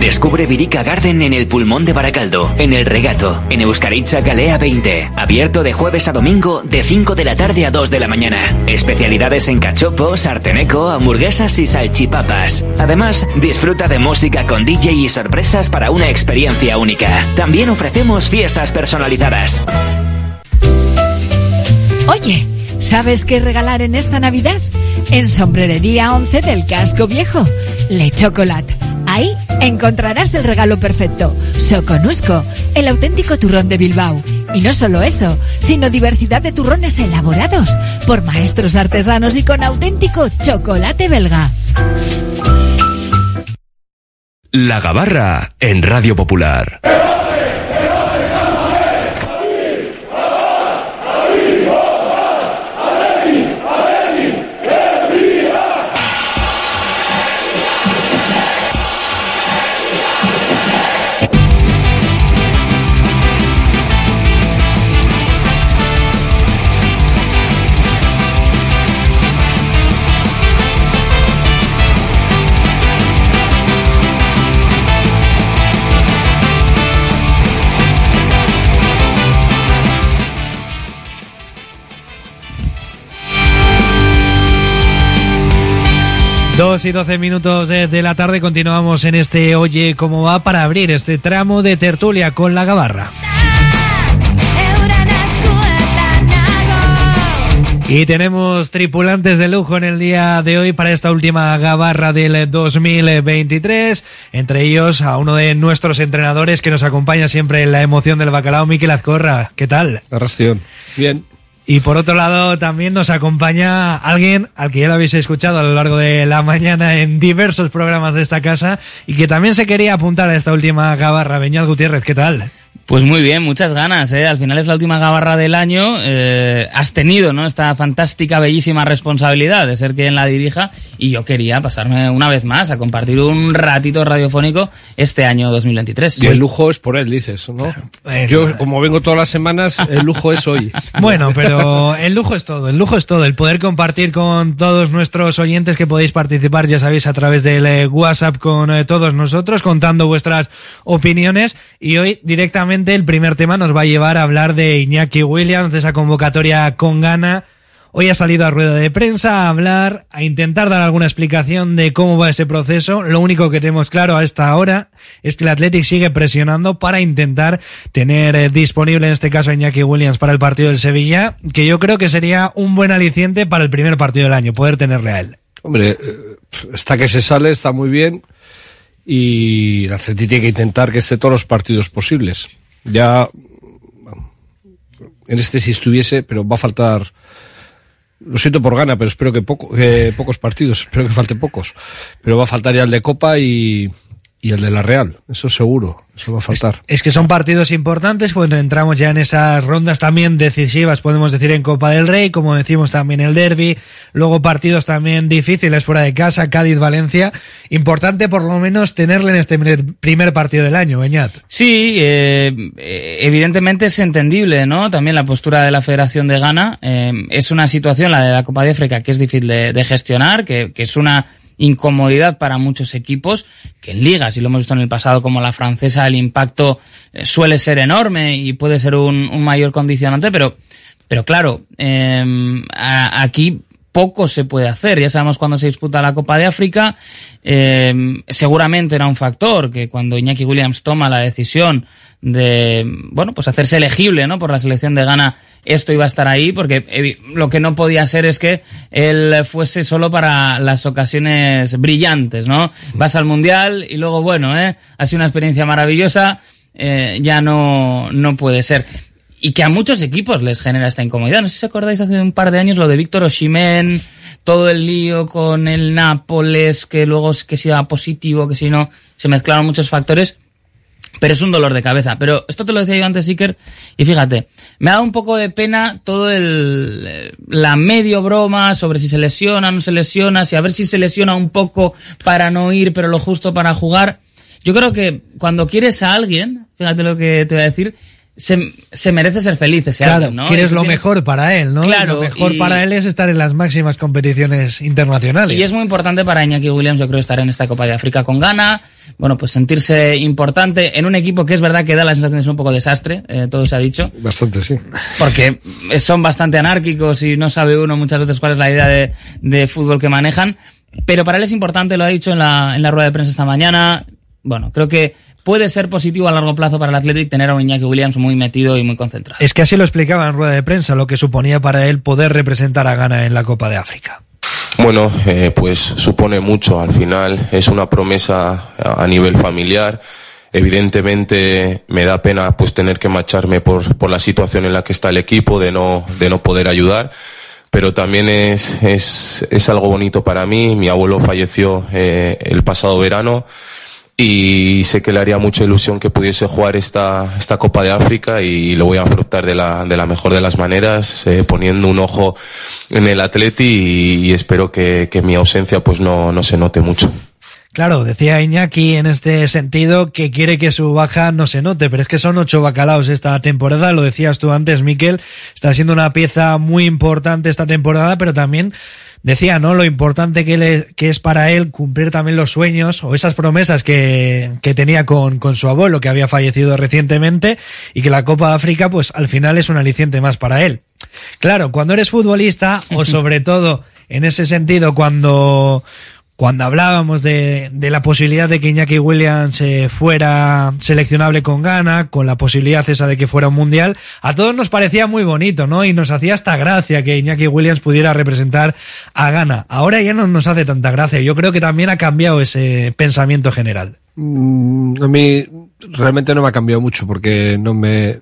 Descubre Virica Garden en el pulmón de Baracaldo, en el regato, en Euskaritza Galea 20. Abierto de jueves a domingo, de 5 de la tarde a 2 de la mañana. Especialidades en cachopo, sarteneco, hamburguesas y salchipapas. Además, disfruta de música con DJ y sorpresas para una experiencia única. También ofrecemos fiestas personalizadas. Oye, ¿sabes qué regalar en esta Navidad? En Sombrerería 11 del Casco Viejo, Le Chocolate. Ahí encontrarás el regalo perfecto. Soconusco, el auténtico turrón de Bilbao. Y no solo eso, sino diversidad de turrones elaborados por maestros artesanos y con auténtico chocolate belga. La Gabarra en Radio Popular. Dos y doce minutos de, de la tarde continuamos en este Oye cómo va para abrir este tramo de tertulia con la gabarra. Y tenemos tripulantes de lujo en el día de hoy para esta última gabarra del 2023. Entre ellos a uno de nuestros entrenadores que nos acompaña siempre en la emoción del bacalao, Miquel Azcorra. ¿Qué tal? Arrastión. Bien. Y por otro lado también nos acompaña alguien al que ya lo habéis escuchado a lo largo de la mañana en diversos programas de esta casa y que también se quería apuntar a esta última gabarra. Beñat Gutiérrez, ¿qué tal? Pues muy bien, muchas ganas, ¿eh? Al final es la última gabarra del año. Eh, has tenido, ¿no? Esta fantástica, bellísima responsabilidad de ser quien la dirija y yo quería pasarme una vez más a compartir un ratito radiofónico este año 2023. Y el lujo es por él, dices, ¿no? Yo, como vengo todas las semanas, el lujo es hoy. <laughs> Bueno, pero el lujo es todo, el lujo es todo, el poder compartir con todos nuestros oyentes que podéis participar, ya sabéis, a través del eh, WhatsApp con todos nosotros, contando vuestras opiniones y hoy directamente el primer tema nos va a llevar a hablar de Iñaki Williams, de esa convocatoria con gana. Hoy ha salido a rueda de prensa a hablar, a intentar dar alguna explicación de cómo va ese proceso. Lo único que tenemos claro a esta hora es que el Athletic sigue presionando para intentar tener eh, disponible en este caso Iñaki Williams para el partido del Sevilla, que yo creo que sería un buen aliciente para el primer partido del año, poder tenerle a él. Hombre, eh, está que se sale, está muy bien. Y el Athletic tiene que intentar que esté todos los partidos posibles. Ya en este si estuviese, pero va a faltar. Lo siento por gana, pero espero que, poco, que pocos partidos, espero que falte pocos. Pero va a faltar ya el de Copa y, y el de la Real, eso seguro, eso va a faltar. Es que son partidos importantes cuando entramos ya en esas rondas también decisivas, podemos decir en Copa del Rey, como decimos también el Derby, luego partidos también difíciles fuera de casa, Cádiz, Valencia. Importante por lo menos tenerle en este primer- partido del año, Beñat. Sí, eh, eh, evidentemente es entendible, ¿no? También la postura de la Federación de Ghana. eh, es una situación, la de la Copa de África, que es difícil de, de gestionar, que, que es una incomodidad para muchos equipos, que en ligas, y lo hemos visto en el pasado como la francesa, el impacto eh, suele ser enorme y puede ser un, mayor condicionante, pero, pero claro, eh, aquí poco se puede hacer. Ya sabemos cuando se disputa la Copa de África, eh, seguramente era un factor que cuando Iñaki Williams toma la decisión de, bueno, pues hacerse elegible, ¿no? Por la selección de Ghana, esto iba a estar ahí, porque evi- lo que no podía ser es que él fuese solo para las ocasiones brillantes, ¿no? Vas al Mundial y luego, bueno, ¿eh? Ha sido una experiencia maravillosa, eh, ya no, no puede ser y que a muchos equipos les genera esta incomodidad. No sé si acordáis hace un par de años lo de Víctor Oshimen, todo el lío con el Nápoles, que luego que si era positivo, que si no, se mezclaron muchos factores. Pero es un dolor de cabeza. Pero esto te lo decía yo antes, Iker, y fíjate, me ha dado un poco de pena todo el, eh, la medio broma sobre si se lesiona no se lesiona, si a ver si se lesiona un poco para no ir, pero lo justo para jugar. Yo creo que cuando quieres a alguien, fíjate lo que te voy a decir, se, se merece ser feliz ese Claro, alguien, ¿no? quieres lo tiene- mejor para él, ¿no? Claro, lo mejor y- para él es estar en las máximas competiciones internacionales. Y es muy importante para Iñaki Williams, yo creo, estar en esta Copa de África con Ghana. Bueno, pues sentirse importante en un equipo que es verdad que da la sensación de ser un poco desastre, eh, todo se ha dicho. Bastante, sí. Porque son bastante anárquicos y no sabe uno muchas veces cuál es la idea de, de fútbol que manejan. Pero para él es importante, lo ha dicho en la, en la rueda de prensa esta mañana. Bueno, creo que puede ser positivo a largo plazo para el Athletic tener a un Iñaki Williams muy metido y muy concentrado. Es que así lo explicaba en rueda de prensa, lo que suponía para él poder representar a Ghana en la Copa de África. Bueno, eh, pues supone mucho. Al final es una promesa a nivel familiar. Evidentemente me da pena pues tener que marcharme por, por la situación en la que está el equipo, de no, de no poder ayudar. Pero también es, es, es algo bonito para mí. Mi abuelo falleció eh, el pasado verano y sé que le haría mucha ilusión que pudiese jugar esta, esta Copa de África y lo voy a afrontar de la, de la mejor de las maneras, eh, poniendo un ojo en el Atleti y, y espero que, que mi ausencia pues no, no se note mucho. Claro, decía Iñaki en este sentido que quiere que su baja no se note, pero es que son ocho bacalaos esta temporada, lo decías tú antes, Miquel, está siendo una pieza muy importante esta temporada, pero también decía, ¿no? Lo importante que, le- que es para él cumplir también los sueños o esas promesas que, que tenía con, con su abuelo, que había fallecido recientemente, y que la Copa de África, pues al final es un aliciente más para él. Claro, cuando eres futbolista, o <laughs> sobre todo en ese sentido, cuando, cuando hablábamos de, de la posibilidad de que Iñaki Williams eh, fuera seleccionable con Ghana, con la posibilidad esa de que fuera un mundial, a todos nos parecía muy bonito, ¿no? Y nos hacía hasta gracia que Iñaki Williams pudiera representar a Ghana. Ahora ya no nos hace tanta gracia. Yo creo que también ha cambiado ese pensamiento general. Mm, a mí realmente no me ha cambiado mucho porque no me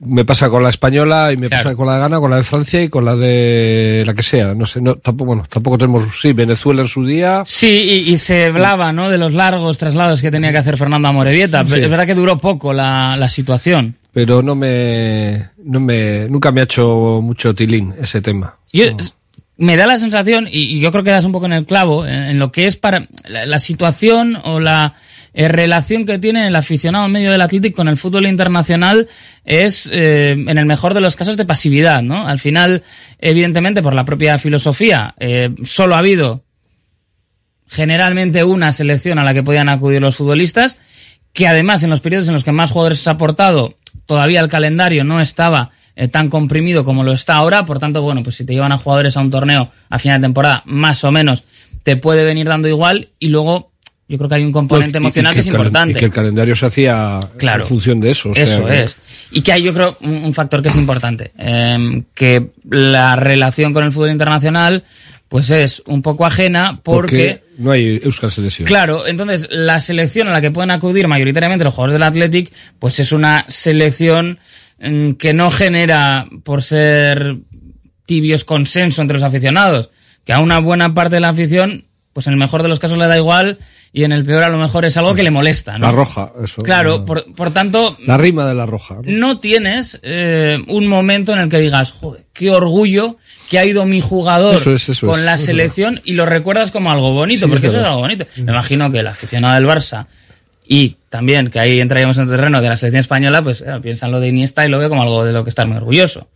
me pasa con la española y me Claro. pasa con la de Ghana, con la de Francia y con la de la que sea. No sé, no, tampoco, bueno, tampoco tenemos, sí, Venezuela en su día. Sí, y, y se hablaba, ¿no? De los largos traslados que tenía que hacer Fernando Amorebieta. Sí. Es verdad que duró poco la, la situación. Pero no me, no me, nunca me ha hecho mucho tilín ese tema. Yo, me da la sensación, y, y yo creo que das un poco en el clavo, en, en lo que es para la, la situación o la eh, relación que tiene el aficionado medio del Athletic con el fútbol internacional es, eh, en el mejor de los casos, de pasividad, ¿no? Al final, evidentemente, por la propia filosofía, eh, solo ha habido generalmente una selección a la que podían acudir los futbolistas, que además en los periodos en los que más jugadores se ha aportado, todavía el calendario no estaba eh, tan comprimido como lo está ahora, por tanto, bueno, pues si te llevan a jugadores a un torneo a final de temporada, más o menos te puede venir dando igual y luego yo creo que hay un componente emocional que, es importante. Y que el calendario se hacía Claro. en función de eso. o sea Eso que- es. Y que hay, yo creo, un, un factor que es importante. eh, que la relación con el fútbol internacional, pues es un poco ajena porque, no hay Euskal Selección. claro, entonces la selección a la que pueden acudir mayoritariamente los jugadores del Athletic, pues es una selección mm, que no genera, por ser tibios, consenso entre los aficionados, que a una buena parte de la afición pues en el mejor de los casos le da igual y en el peor a lo mejor es algo que le molesta, ¿no? La roja, eso. Claro, La- por, por tanto, La rima de la roja. ¿no? no tienes eh, un momento en el que digas, joder, qué orgullo que ha ido mi jugador Eso es, eso con es, la es selección y lo recuerdas como algo bonito, Sí, porque es eso es algo bonito. Me imagino que el aficionado del Barça y también que ahí entraríamos en el terreno de la selección española, pues eh, piensan lo de Iniesta y lo ve como algo de lo que estar muy orgulloso.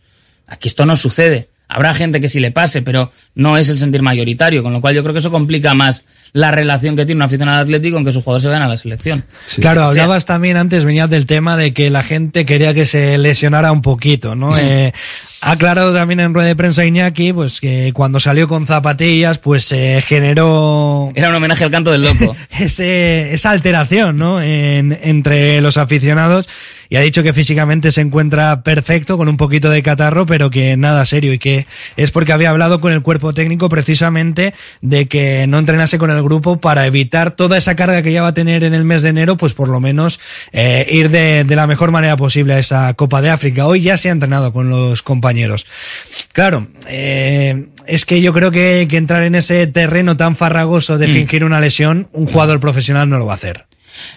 Aquí esto no sucede. Habrá gente que sí le pase, pero no es el sentir mayoritario, con lo cual yo creo que eso complica más la relación que tiene un aficionado atlético en que sus jugadores se vean a la selección. Claro, O sea, hablabas también antes, venías del tema de que la gente quería que se lesionara un poquito, ¿no? Eh, ha aclarado también en rueda de prensa Iñaki, pues que cuando salió con zapatillas, pues se generó Era un homenaje al canto del loco. <laughs> ese, esa alteración, ¿no? En- entre los aficionados y ha dicho que físicamente se encuentra perfecto con un poquito de catarro, pero que nada serio y que es porque había hablado con el cuerpo técnico precisamente de que no entrenase con el grupo para evitar toda esa carga que ya va a tener en el mes de enero, pues por lo menos eh, ir de, de la mejor manera posible a esa Copa de África. Hoy ya se ha entrenado con los compañeros. Claro, eh, es que yo creo que, que entrar en ese terreno tan farragoso de Mm. fingir una lesión, un jugador profesional no lo va a hacer.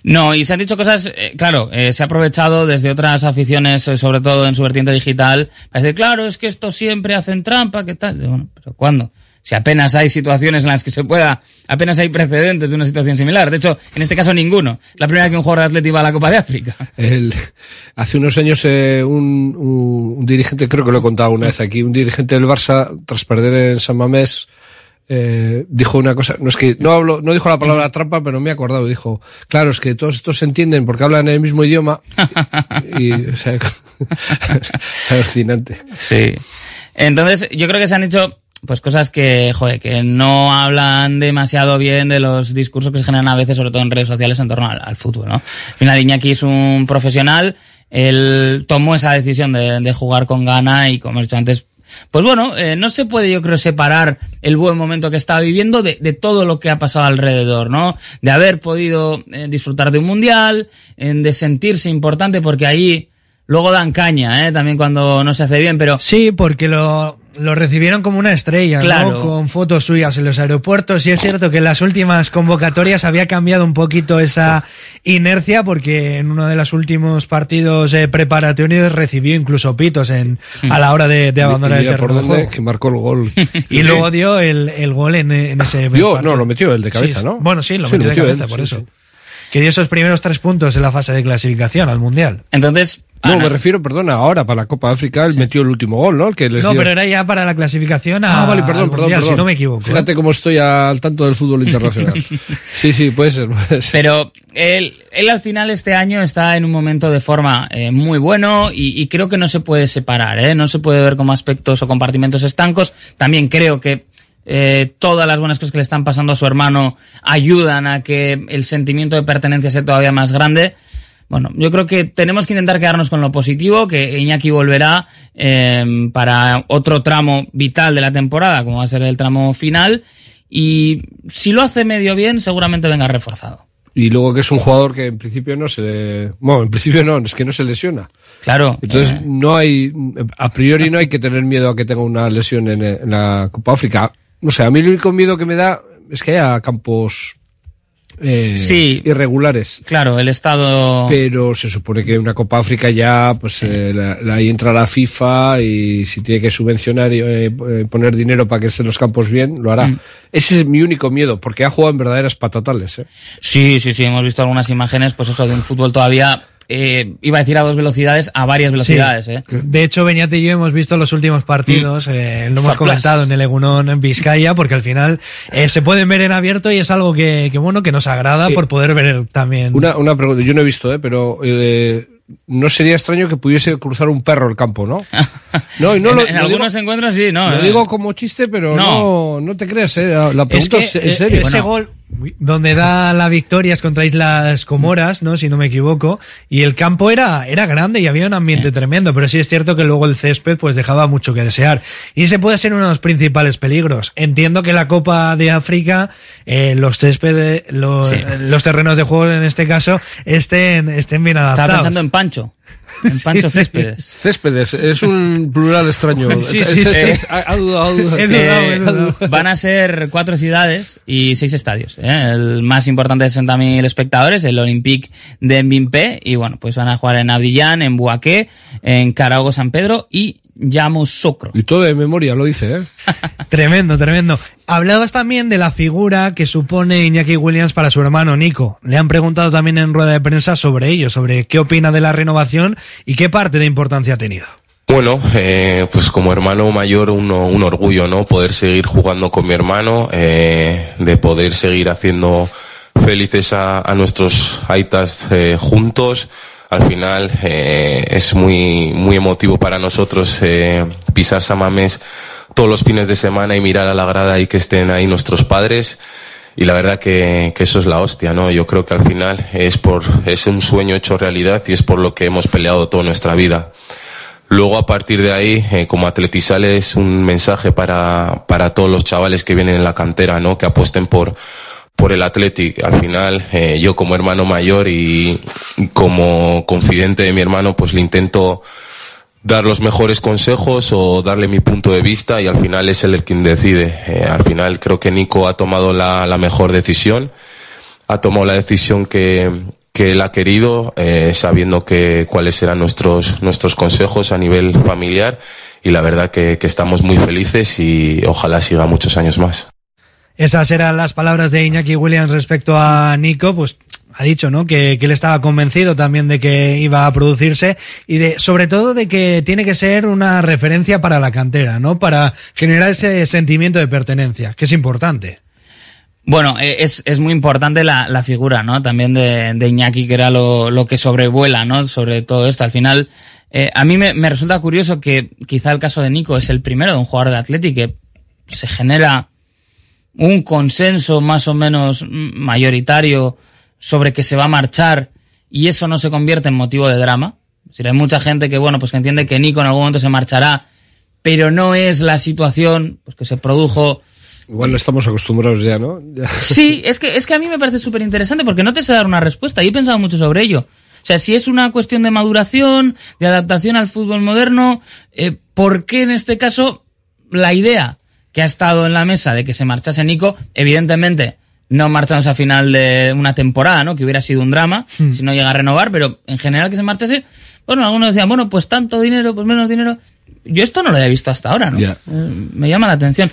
No, y se han dicho cosas, eh, claro, eh, se ha aprovechado desde otras aficiones, eh, sobre todo en su vertiente digital, para decir, claro, es que esto siempre hacen trampa, ¿qué tal? Bueno, pero ¿cuándo? Si apenas hay situaciones en las que se pueda, apenas hay precedentes de una situación similar. De hecho, en este caso ninguno. La primera vez que un jugador de Atleti va a la Copa de África. El- hace unos años eh, un, un- un dirigente, creo que lo he contado una vez aquí, un dirigente del Barça, tras perder en San Mamés, eh, dijo una cosa, no es que no hablo, no dijo la palabra trampa, pero me he acordado, dijo, claro, es que todos estos se entienden porque hablan el mismo idioma. <laughs> y, o sea, es <laughs> alucinante. Sí. Entonces, yo creo que se han hecho pues cosas que, joder, que no hablan demasiado bien de los discursos que se generan a veces, sobre todo en redes sociales, en torno al, fútbol, ¿no? Al final, es un profesional, él tomó esa decisión de, jugar con gana y, como he dicho antes, pues bueno, eh, no se puede, yo creo, separar el buen momento que estaba viviendo de, todo lo que ha pasado alrededor, ¿no? De haber podido eh, disfrutar de un mundial, de sentirse importante, porque ahí luego dan caña, ¿eh? También cuando no se hace bien, pero... Sí, porque lo, lo recibieron como una estrella, Claro. ¿no? Con fotos suyas en los aeropuertos. Y es cierto que en las últimas convocatorias había cambiado un poquito esa inercia porque en uno de los últimos partidos eh, preparatorios recibió incluso pitos en, a la hora de, de abandonar Y el por terreno de dónde, juego. que marcó el gol. <laughs> Y luego dio el, el gol en, en ese Dio, partido. no, lo metió él de cabeza, Sí, ¿no? Bueno, sí, lo Sí, metió de cabeza, él, por sí, eso. sí. Que dio esos primeros tres puntos en la fase de clasificación al Mundial. Entonces... No, me refiero, perdona, ahora para la Copa África él metió el último gol, ¿no? El que les No, dio- pero era ya para la clasificación a, Ah, vale, perdón, perdón, Mundial, perdón. si no me equivoco. ¿eh? Fíjate cómo estoy al tanto del fútbol internacional. <laughs> sí, sí, puede ser. puede ser. Pero él, él al final este año está en un momento de forma eh, muy bueno y, y creo que no se puede separar, ¿eh? no se puede ver como aspectos o compartimentos estancos. También creo que eh, todas las buenas cosas que le están pasando a su hermano ayudan a que el sentimiento de pertenencia sea todavía más grande. Bueno, yo creo que tenemos que intentar quedarnos con lo positivo, que Iñaki volverá eh, para otro tramo vital de la temporada, como va a ser el tramo final, y si lo hace medio bien, seguramente venga reforzado. Y luego que es un jugador que en principio no se... Bueno, en principio no, es que no se lesiona. Claro. Entonces eh, no hay... A priori no hay que tener miedo a que tenga una lesión en, en la Copa África. No sé, a mí el único miedo que me da es que haya campos eh, Sí. irregulares. Claro, el estado. Pero se supone que una Copa África ya, pues eh, la- la- ahí entra la FIFA y si tiene que subvencionar y eh, eh, poner dinero para que estén los campos bien, lo hará. Mm. Ese es mi único miedo, porque ha jugado en verdaderas patatales. ¿eh? Sí, sí, sí, hemos visto algunas imágenes, pues eso, de un fútbol todavía, eh, iba a decir a dos velocidades, a varias velocidades, Sí. ¿eh? De hecho, Beñate y yo hemos visto los últimos partidos, eh, lo hemos Far comentado Plus. en el Egunón en Vizcaya, porque al final eh, se pueden ver en abierto y es algo que, que, bueno, que nos agrada Eh, por poder ver también. Una, una pregunta, yo no he visto, ¿eh? pero eh, no sería extraño que pudiese cruzar un perro el campo, ¿no? <laughs> No, y no en lo, en lo algunos digo, encuentros sí, ¿no? lo eh. digo como chiste, pero no, No. no, te creas, ¿eh? La, Es pregunta que es, en eh, serio. ese gol donde da la victoria es contra Islas Comoras, ¿no? Si no me equivoco. Y el campo era, era grande y había un ambiente tremendo, pero sí es cierto que luego el césped pues dejaba mucho que desear. Y ese puede ser uno de los principales peligros. Entiendo que la Copa de África, eh, los céspedes, los, Sí. los terrenos de juego en este caso, estén, estén bien Estaba adaptados. pensando en Pancho. En Pancho Céspedes. Céspedes, es un plural extraño. Sí, sí, sí. van a ser cuatro ciudades y seis estadios. ¿eh? El más importante de 60.000 espectadores, el Olympique de Mbappé. Y bueno, pues van a jugar en Abidjan, en Buaqué, en Carago San Pedro y Yamoussoukro. Y todo de memoria lo dice, ¿eh? <laughs> Tremendo, tremendo. Hablabas también de la figura que supone Iñaki Williams para su hermano Nico. Le han preguntado también en rueda de prensa sobre ello, sobre qué opina de la renovación y qué parte de importancia ha tenido. Bueno, eh, pues como hermano mayor uno, un orgullo, ¿no? Poder seguir jugando con mi hermano, eh, de poder seguir haciendo felices a, a nuestros aitas eh, juntos. Al final eh, es muy, muy emotivo para nosotros eh, pisar Samamés todos los fines de semana y mirar a la grada y que estén ahí nuestros padres. Y la verdad que, que eso es la hostia, ¿no? Yo creo que al final es por, es un sueño hecho realidad y es por lo que hemos peleado toda nuestra vida. Luego, a partir de ahí, eh, como Atletizal es un mensaje para, para todos los chavales que vienen en la cantera, ¿no? Que apuesten por, por el Athletic. Al final, eh, yo como hermano mayor y como confidente de mi hermano, pues le intento dar los mejores consejos o darle mi punto de vista y al final es él el quien decide. Eh, al final creo que Nico ha tomado la, la mejor decisión, ha tomado la decisión que, que él ha querido, eh, sabiendo que cuáles eran nuestros, nuestros consejos a nivel familiar y la verdad que, que estamos muy felices y ojalá siga muchos años más. Esas eran las palabras de Iñaki Williams respecto a Nico, pues ha dicho, ¿no? Que, que él estaba convencido también de que iba a producirse y de, sobre todo de que tiene que ser una referencia para la cantera, ¿no? Para generar ese sentimiento de pertenencia, que es importante. Bueno, eh, es, es muy importante la, la figura, ¿no? También de, de Iñaki, que era lo, lo que sobrevuela, ¿no? Sobre todo esto. Al final, eh, a mí me, me resulta curioso que quizá el caso de Nico es el primero de un jugador de Athletic que se genera un consenso más o menos mayoritario sobre que se va a marchar y eso no se convierte en motivo de drama. Es decir, hay mucha gente que, bueno, pues que entiende que Nico en algún momento se marchará, pero no es la situación pues, que se produjo Igual estamos acostumbrados ya, ¿no? Ya. Sí, <laughs> es que, es que a mí me parece súper interesante porque no te sé dar una respuesta y he pensado mucho sobre ello. O sea, si es una cuestión de maduración, de adaptación al fútbol moderno, eh, ¿por qué en este caso la idea que ha estado en la mesa de que se marchase Nico, evidentemente no marchamos a final de una temporada, ¿no? Que hubiera sido un drama Hmm. si no llega a renovar, pero en general que se marchase, bueno, algunos decían, bueno, pues tanto dinero, pues menos dinero. Yo esto no lo había visto hasta ahora, ¿no? Eh, me llama la atención.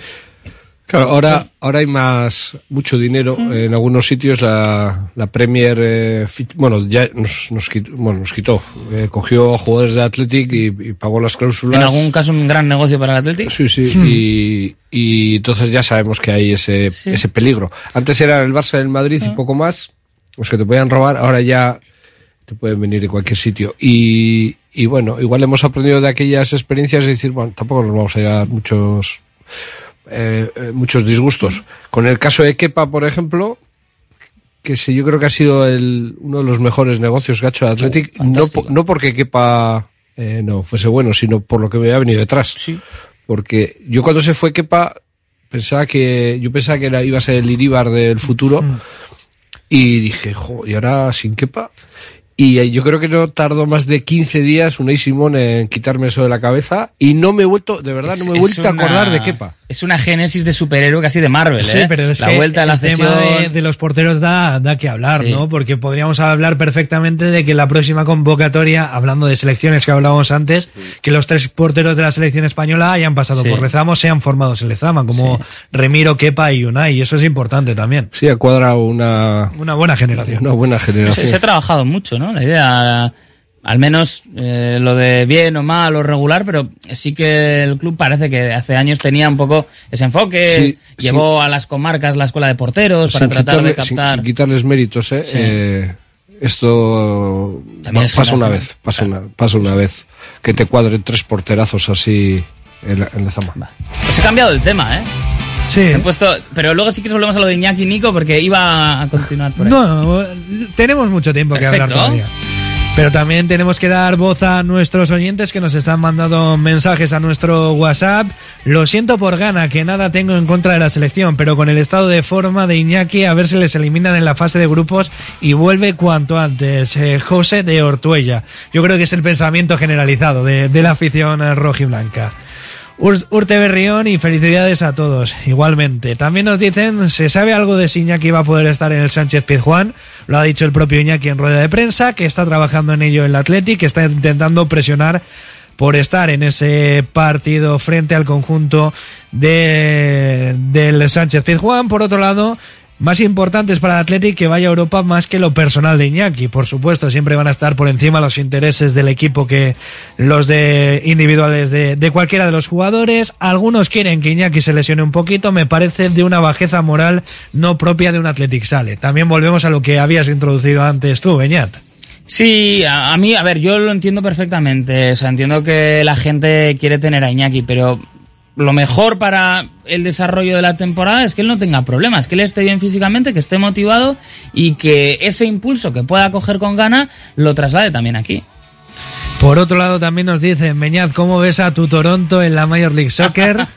Claro, ahora, ahora hay más, mucho dinero. En algunos sitios la, la Premier, eh, bueno, ya nos, nos quitó, bueno, nos quitó. Eh, cogió a jugadores de Athletic y, y pagó las cláusulas. En algún caso un gran negocio para el Atlético. Sí, sí, Hmm. y, y entonces ya sabemos que hay ese, ese peligro. Antes era el Barça del Madrid y poco más, los que te podían robar, ahora ya te pueden venir de cualquier sitio. Y, y bueno, igual hemos aprendido de aquellas experiencias y decir, bueno, tampoco nos vamos a llevar muchos, eh, eh, muchos disgustos. Con el caso de Kepa, por ejemplo, que sí, yo creo que ha sido el, uno de los mejores negocios que ha hecho el Athletic, no, po- no porque Kepa eh, no fuese bueno, sino por lo que me había venido detrás. Porque yo cuando se fue Kepa, pensaba que, yo pensaba que era, iba a ser el Iribar del futuro, y dije, jo, y ahora sin Kepa. Y eh, yo creo que no tardó más de 15 días Unai Simón en quitarme eso de la cabeza y no me he vuelto, de verdad, no me he vuelto a acordar de Kepa. Es una génesis de superhéroe casi de Marvel, Sí, ¿eh? pero es la que vuelta a la el tema de, de los porteros da, da que hablar, Sí. ¿no? Porque podríamos hablar perfectamente de que la próxima convocatoria, hablando de selecciones que hablábamos antes, que los tres porteros de la selección española hayan pasado Sí. por Lezama o sean formados en Lezama, como Remiro, Kepa y Unai, y eso es importante también. Sí, ha cuadrado una, Una buena generación. una buena Se, generación. se ha trabajado mucho, ¿no? La idea, al menos eh, lo de bien o mal o regular, pero sí que el club parece que hace años tenía un poco ese enfoque, Sí, llevó a las comarcas la escuela de porteros para sin, tratar de quitarle- sin- captar. sin quitarles méritos, ¿eh? Sí. Eh, esto También es pasa una vez, pasa una, pasa una vez que te cuadren tres porterazos así en, la- en Lezama. Pues he cambiado el tema, ¿eh? Sí. He puesto, pero luego sí que volvemos a lo de Iñaki y Nico porque iba a continuar por ahí. No, tenemos mucho tiempo que hablar Perfecto. todavía. Pero también tenemos que dar voz a nuestros oyentes que nos están mandando mensajes a nuestro WhatsApp. Lo siento por gana, que nada tengo en contra de la selección, pero con el estado de forma de Iñaki, a ver si les eliminan en la fase de grupos y vuelve cuanto antes. Eh, José de Ortuella. Yo creo que es el pensamiento generalizado de, la afición rojiblanca. Ur- Urte Berrión y felicidades a todos, igualmente. También nos dicen, ¿se sabe algo de si Iñaki va a poder estar en el Sánchez Pizjuán? Lo ha dicho el propio Iñaki en rueda de prensa, que está trabajando en ello el Athletic, que está intentando presionar por estar en ese partido frente al conjunto de, del Sánchez Pizjuán. Por otro lado, más importantes para el Athletic que vaya a Europa más que lo personal de Iñaki. Por supuesto, siempre van a estar por encima los intereses del equipo que los de individuales de, de cualquiera de los jugadores. Algunos quieren que Iñaki se lesione un poquito. Me parece de una bajeza moral no propia de un Athletic Sale. También volvemos a lo que habías introducido antes tú, Beñat. Sí, a, a mí, a ver, yo lo entiendo perfectamente. O sea, entiendo que la gente quiere tener a Iñaki, pero lo mejor para el desarrollo de la temporada es que él no tenga problemas, que él esté bien físicamente, que esté motivado y que ese impulso que pueda coger con gana lo traslade también aquí. Por otro lado, también nos dicen, Beñat, ¿cómo ves a tu Toronto en la Major League Soccer? <laughs>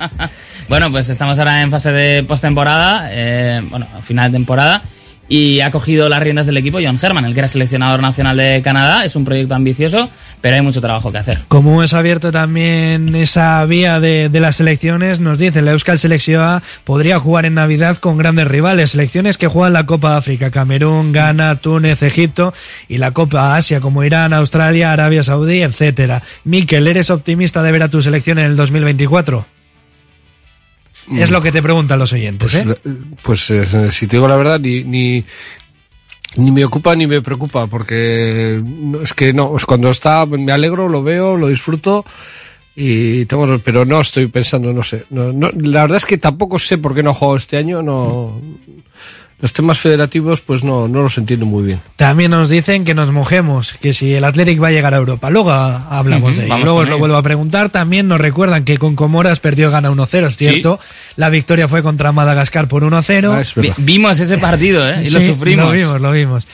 Bueno, pues estamos ahora en fase de postemporada, eh, bueno, final de temporada, y ha cogido las riendas del equipo John Herman, el que era seleccionador nacional de Canadá. Es un proyecto ambicioso, pero hay mucho trabajo que hacer. Como hemos abierto también esa vía de, de las selecciones, nos dice la Euskal Selección A podría jugar en Navidad con grandes rivales, selecciones que juegan la Copa África, Camerún, Ghana, Túnez, Egipto y la Copa Asia como Irán, Australia, Arabia Saudí, etcétera. Miquel, ¿eres optimista de ver a tu selección en el 2024? Es lo que te preguntan los oyentes, Pues, ¿eh? pues eh, si te digo la verdad, ni, ni, ni me ocupa ni me preocupa, porque es que no, es cuando está, me alegro, lo veo, lo disfruto y tengo, pero no estoy pensando, no sé. No, no, la verdad es que tampoco sé por qué no ha jugado este año, no. Los temas federativos, pues no, no los entiendo muy bien. También nos dicen que nos mojemos, que si el Athletic va a llegar a Europa. Luego hablamos de ello. Luego os lo ello. vuelvo a preguntar. También nos recuerdan que con Comoras perdió gana 1-0, es cierto. La victoria fue contra Madagascar por 1-0. Vi- vimos ese partido, ¿eh? Y lo <laughs> sufrimos. Lo vimos, lo vimos.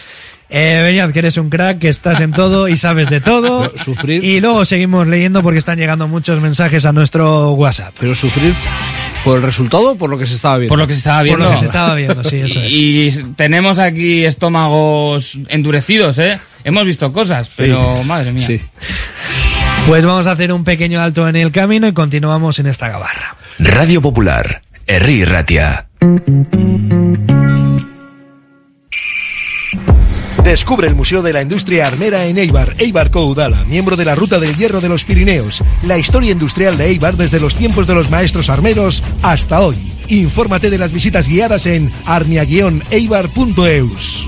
Eh, Beñat, que eres un crack, que estás en todo y sabes de todo. <laughs> sufrir. Y luego seguimos leyendo porque están llegando muchos mensajes a nuestro WhatsApp. Pero sufrir por el resultado o por lo que se estaba viendo. Por lo que se estaba viendo. Por lo que se estaba viendo, sí, <laughs> eso es. Y, y tenemos aquí estómagos endurecidos, ¿eh? Hemos visto cosas, pero madre mía. Sí. Pues vamos a hacer un pequeño alto en el camino y continuamos en esta gabarra. Radio Popular, Herri Ratia. Descubre el Museo de la Industria Armera en Eibar, Eibar Coudala, miembro de la Ruta del Hierro de los Pirineos. La historia industrial de Eibar desde los tiempos de los maestros armeros hasta hoy. Infórmate de las visitas guiadas en armia-eibar.eus.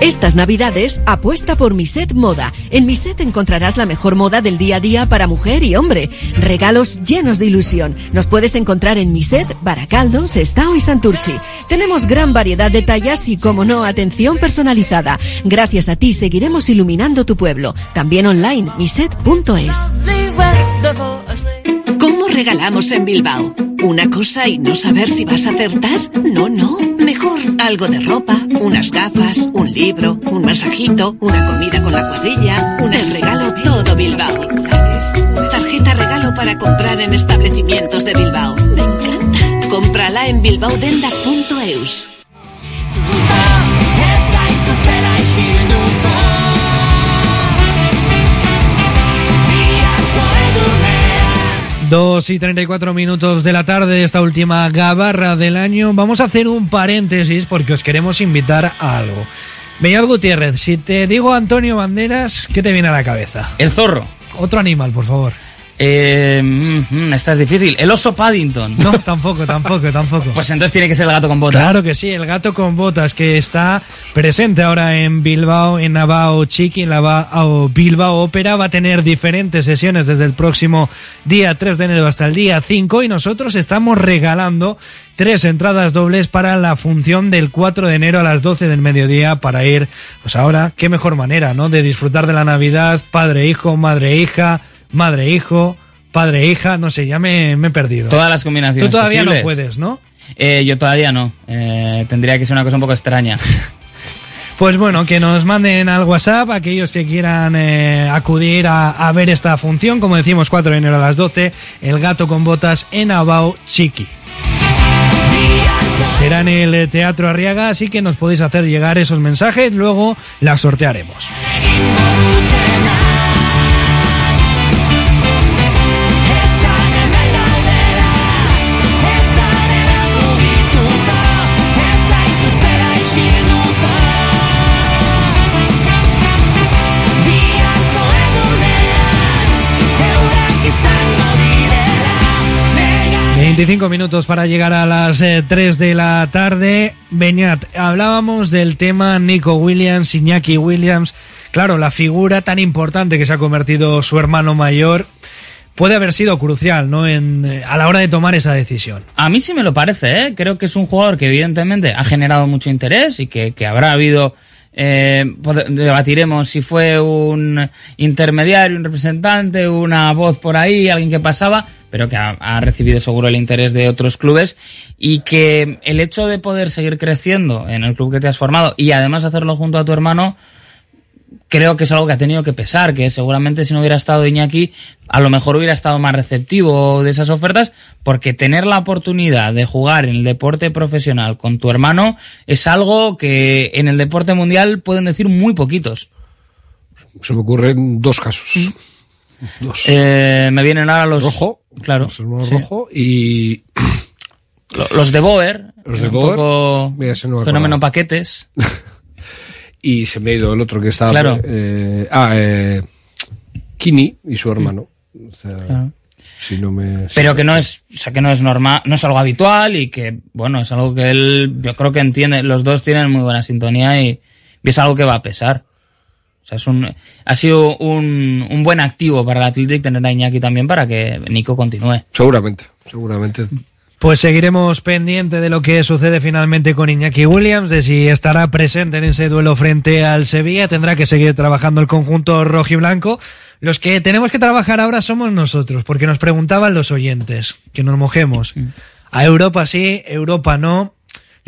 Estas navidades apuesta por Miset Moda. En Miset encontrarás la mejor moda del día a día para mujer y hombre. Regalos llenos de ilusión. Nos puedes encontrar en Miset, Baracaldo, Sestao y Santurchi. Tenemos gran variedad de tallas y, como no, atención personalizada. Gracias a ti seguiremos iluminando tu pueblo. También online, miset.es. ¿Cómo regalamos en Bilbao? ¿Una cosa y no saber si vas a acertar? No, no. Mejor algo de ropa, unas gafas, un libro, un masajito, una comida con la cuadrilla. Un regalo todo Bilbao. Tarjeta regalo para comprar en establecimientos de Bilbao. Me encanta. Cómprala en bilbaodenda.eus. Dos y 34 minutos de la tarde, esta última gabarra del año. Vamos a hacer un paréntesis porque os queremos invitar a algo. Beñat Gutiérrez, si te digo Antonio Banderas, ¿qué te viene a la cabeza? El zorro. Otro animal, por favor. Eh, mm, esta es difícil. El oso Paddington. No, tampoco, tampoco, tampoco. Pues entonces tiene que ser el gato con botas. Claro que sí, el gato con botas que está presente ahora en Bilbao, en Navao Chiqui, en Navao Bilbao Ópera. Va a tener diferentes sesiones desde el próximo día 3 de enero hasta el día 5 y nosotros estamos regalando tres entradas dobles para la función del 4 de enero a las 12 del mediodía para ir, pues ahora, qué mejor manera, ¿no? De disfrutar de la Navidad, padre-hijo, madre-hija madre hijo, padre hija, no sé, ya me, me he perdido. Todas las combinaciones. Tú todavía posibles. no puedes, ¿no? Eh, yo todavía no. Eh, tendría que ser una cosa un poco extraña. <laughs> Pues bueno, que nos manden al WhatsApp aquellos que quieran eh, acudir a, a ver esta función, como decimos, 4 de enero a las 12, El gato con botas en Abao Chiqui. Será en el Teatro Arriaga, así que nos podéis hacer llegar esos mensajes, luego las sortearemos. 25 minutos para llegar a las eh, 3 de la tarde. Beñat, hablábamos del tema Nico Williams, Iñaki Williams. Claro, la figura tan importante que se ha convertido su hermano mayor puede haber sido crucial, ¿no? En, eh, a la hora de tomar esa decisión. A mí sí me lo parece, ¿eh? Creo que es un jugador que evidentemente ha generado mucho interés y que habrá habido... Eh, debatiremos si fue un intermediario, un representante, una voz por ahí, alguien que pasaba, pero que ha, ha recibido seguro el interés de otros clubes y que el hecho de poder seguir creciendo en el club que te has formado y además hacerlo junto a tu hermano, creo que es algo que ha tenido que pesar, que seguramente si no hubiera estado Iñaki, a lo mejor hubiera estado más receptivo de esas ofertas, porque tener la oportunidad de jugar en el deporte profesional con tu hermano es algo que en el deporte mundial pueden decir muy poquitos. Se me ocurren dos casos. Dos. Eh, me vienen ahora los... Rojo. Claro. Los hermanos sí. Rojo y... Lo- Los de Boer. Los de un Boer. poco Mira, no me fenómeno paquetes. <laughs> y se me ha ido el otro que estaba. Claro. eh, ah, eh, Kini y su hermano. O sea, Claro. si no me. si pero que no es o sea que no es normal no es algo habitual y que bueno es algo que él yo creo que entiende los dos tienen muy buena sintonía y, y es algo que va a pesar o sea es un ha sido un, un buen activo para el Athletic tener a Iñaki también para que Nico continúe Seguramente, seguramente. Pues seguiremos pendiente de lo que sucede finalmente con Iñaki Williams, de si estará presente en ese duelo frente al Sevilla. Tendrá que seguir trabajando el conjunto rojiblanco. Los que tenemos que trabajar ahora somos nosotros, porque nos preguntaban los oyentes, que nos mojemos. A Europa sí, Europa no.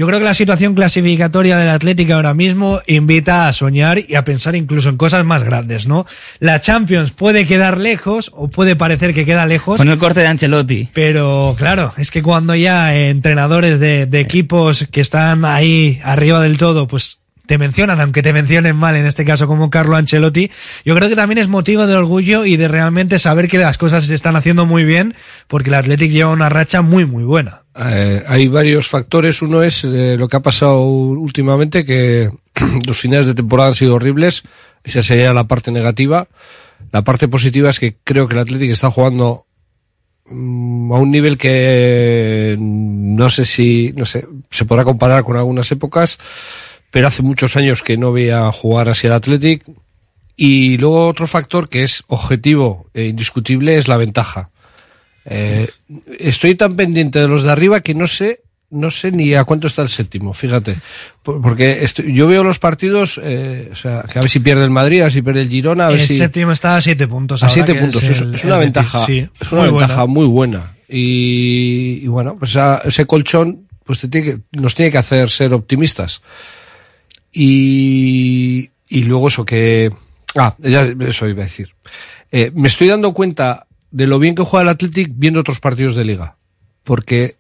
Yo creo que la situación clasificatoria del Atlético ahora mismo invita a soñar y a pensar incluso en cosas más grandes, ¿no? La Champions puede quedar lejos o puede parecer que queda lejos. con el corte de Ancelotti Pero claro, es que cuando ya entrenadores de, de equipos que están ahí arriba del todo, pues te mencionan, aunque te mencionen mal, en este caso como Carlo Ancelotti, yo creo que también es motivo de orgullo y de realmente saber que las cosas se están haciendo muy bien, porque el Athletic lleva una racha muy, muy buena. Eh, hay varios factores. Uno es eh, lo que ha pasado últimamente, que <clears throat> los finales de temporada han sido horribles. Esa sería la parte negativa. La parte positiva es que creo que el Atlético está jugando mm, a un nivel que no sé si, no sé, se podrá comparar con algunas épocas, pero hace muchos años que no veía jugar así el Athletic. Y luego otro factor que es objetivo e indiscutible es la ventaja. Eh, estoy tan pendiente de los de arriba que no sé no sé ni a cuánto está el séptimo, fíjate. Por- Porque estoy- yo veo los partidos, eh, o sea, que a ver si pierde el Madrid, a ver si pierde el Girona, a ver el si... séptimo está a siete puntos. A ahora, siete puntos, es es, el- es una ventaja, sí, es una muy ventaja buena. muy buena. Y, y bueno, pues esa- ese colchón pues te tiene que- nos tiene que hacer ser optimistas. Y, y luego eso que... Ah, ya eso iba a decir. Eh, me estoy dando cuenta de lo bien que juega el Athletic viendo otros partidos de liga. Porque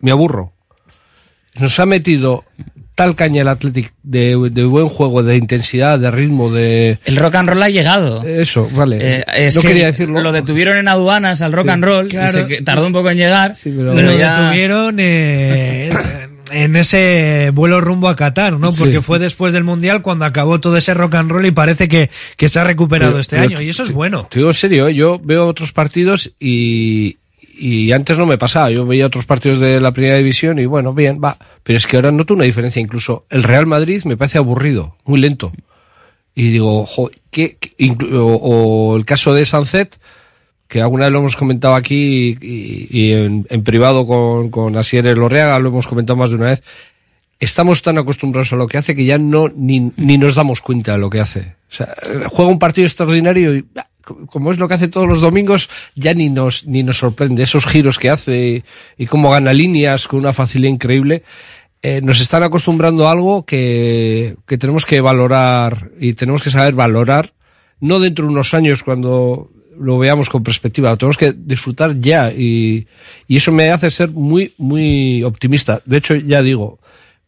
me aburro. Nos ha metido tal caña el Athletic de, de buen juego, de intensidad, de ritmo, de... El rock and roll ha llegado. Eso, vale. Eh, eh, no sí, quería decirlo. Lo detuvieron en aduanas al rock Sí, and roll y claro. se tardó un poco en llegar. Pero pero lo ya- detuvieron eh, en ese vuelo rumbo a Qatar, ¿no? Sí. Porque fue después del Mundial cuando acabó todo ese rock and roll y parece que, que se ha recuperado Pero- este pero año. Y eso es bueno. Te digo en serio, ¿eh? yo veo otros partidos y, y antes no me pasaba. Yo veía otros partidos de la primera división y bueno, bien, va. Pero es que ahora noto una diferencia. Incluso el Real Madrid me parece aburrido, muy lento. Y digo, jo, ¿qué? qué- inclu- o, o el caso de Sunset, que alguna vez lo hemos comentado aquí y, en, privado con, Asier Lorreaga, lo hemos comentado más de una vez. Estamos tan acostumbrados a lo que hace que ya no ni, ni nos damos cuenta de lo que hace. O sea, juega un partido extraordinario y ah, co- como es lo que hace todos los domingos, ya ni nos, ni nos sorprende. Esos giros que hace y, y cómo gana líneas con una facilidad increíble. Eh, nos están acostumbrando a algo que, que tenemos que valorar y tenemos que saber valorar, no dentro de unos años cuando lo veamos con perspectiva, lo tenemos que disfrutar ya y, y eso me hace ser muy, muy optimista. De hecho, ya digo,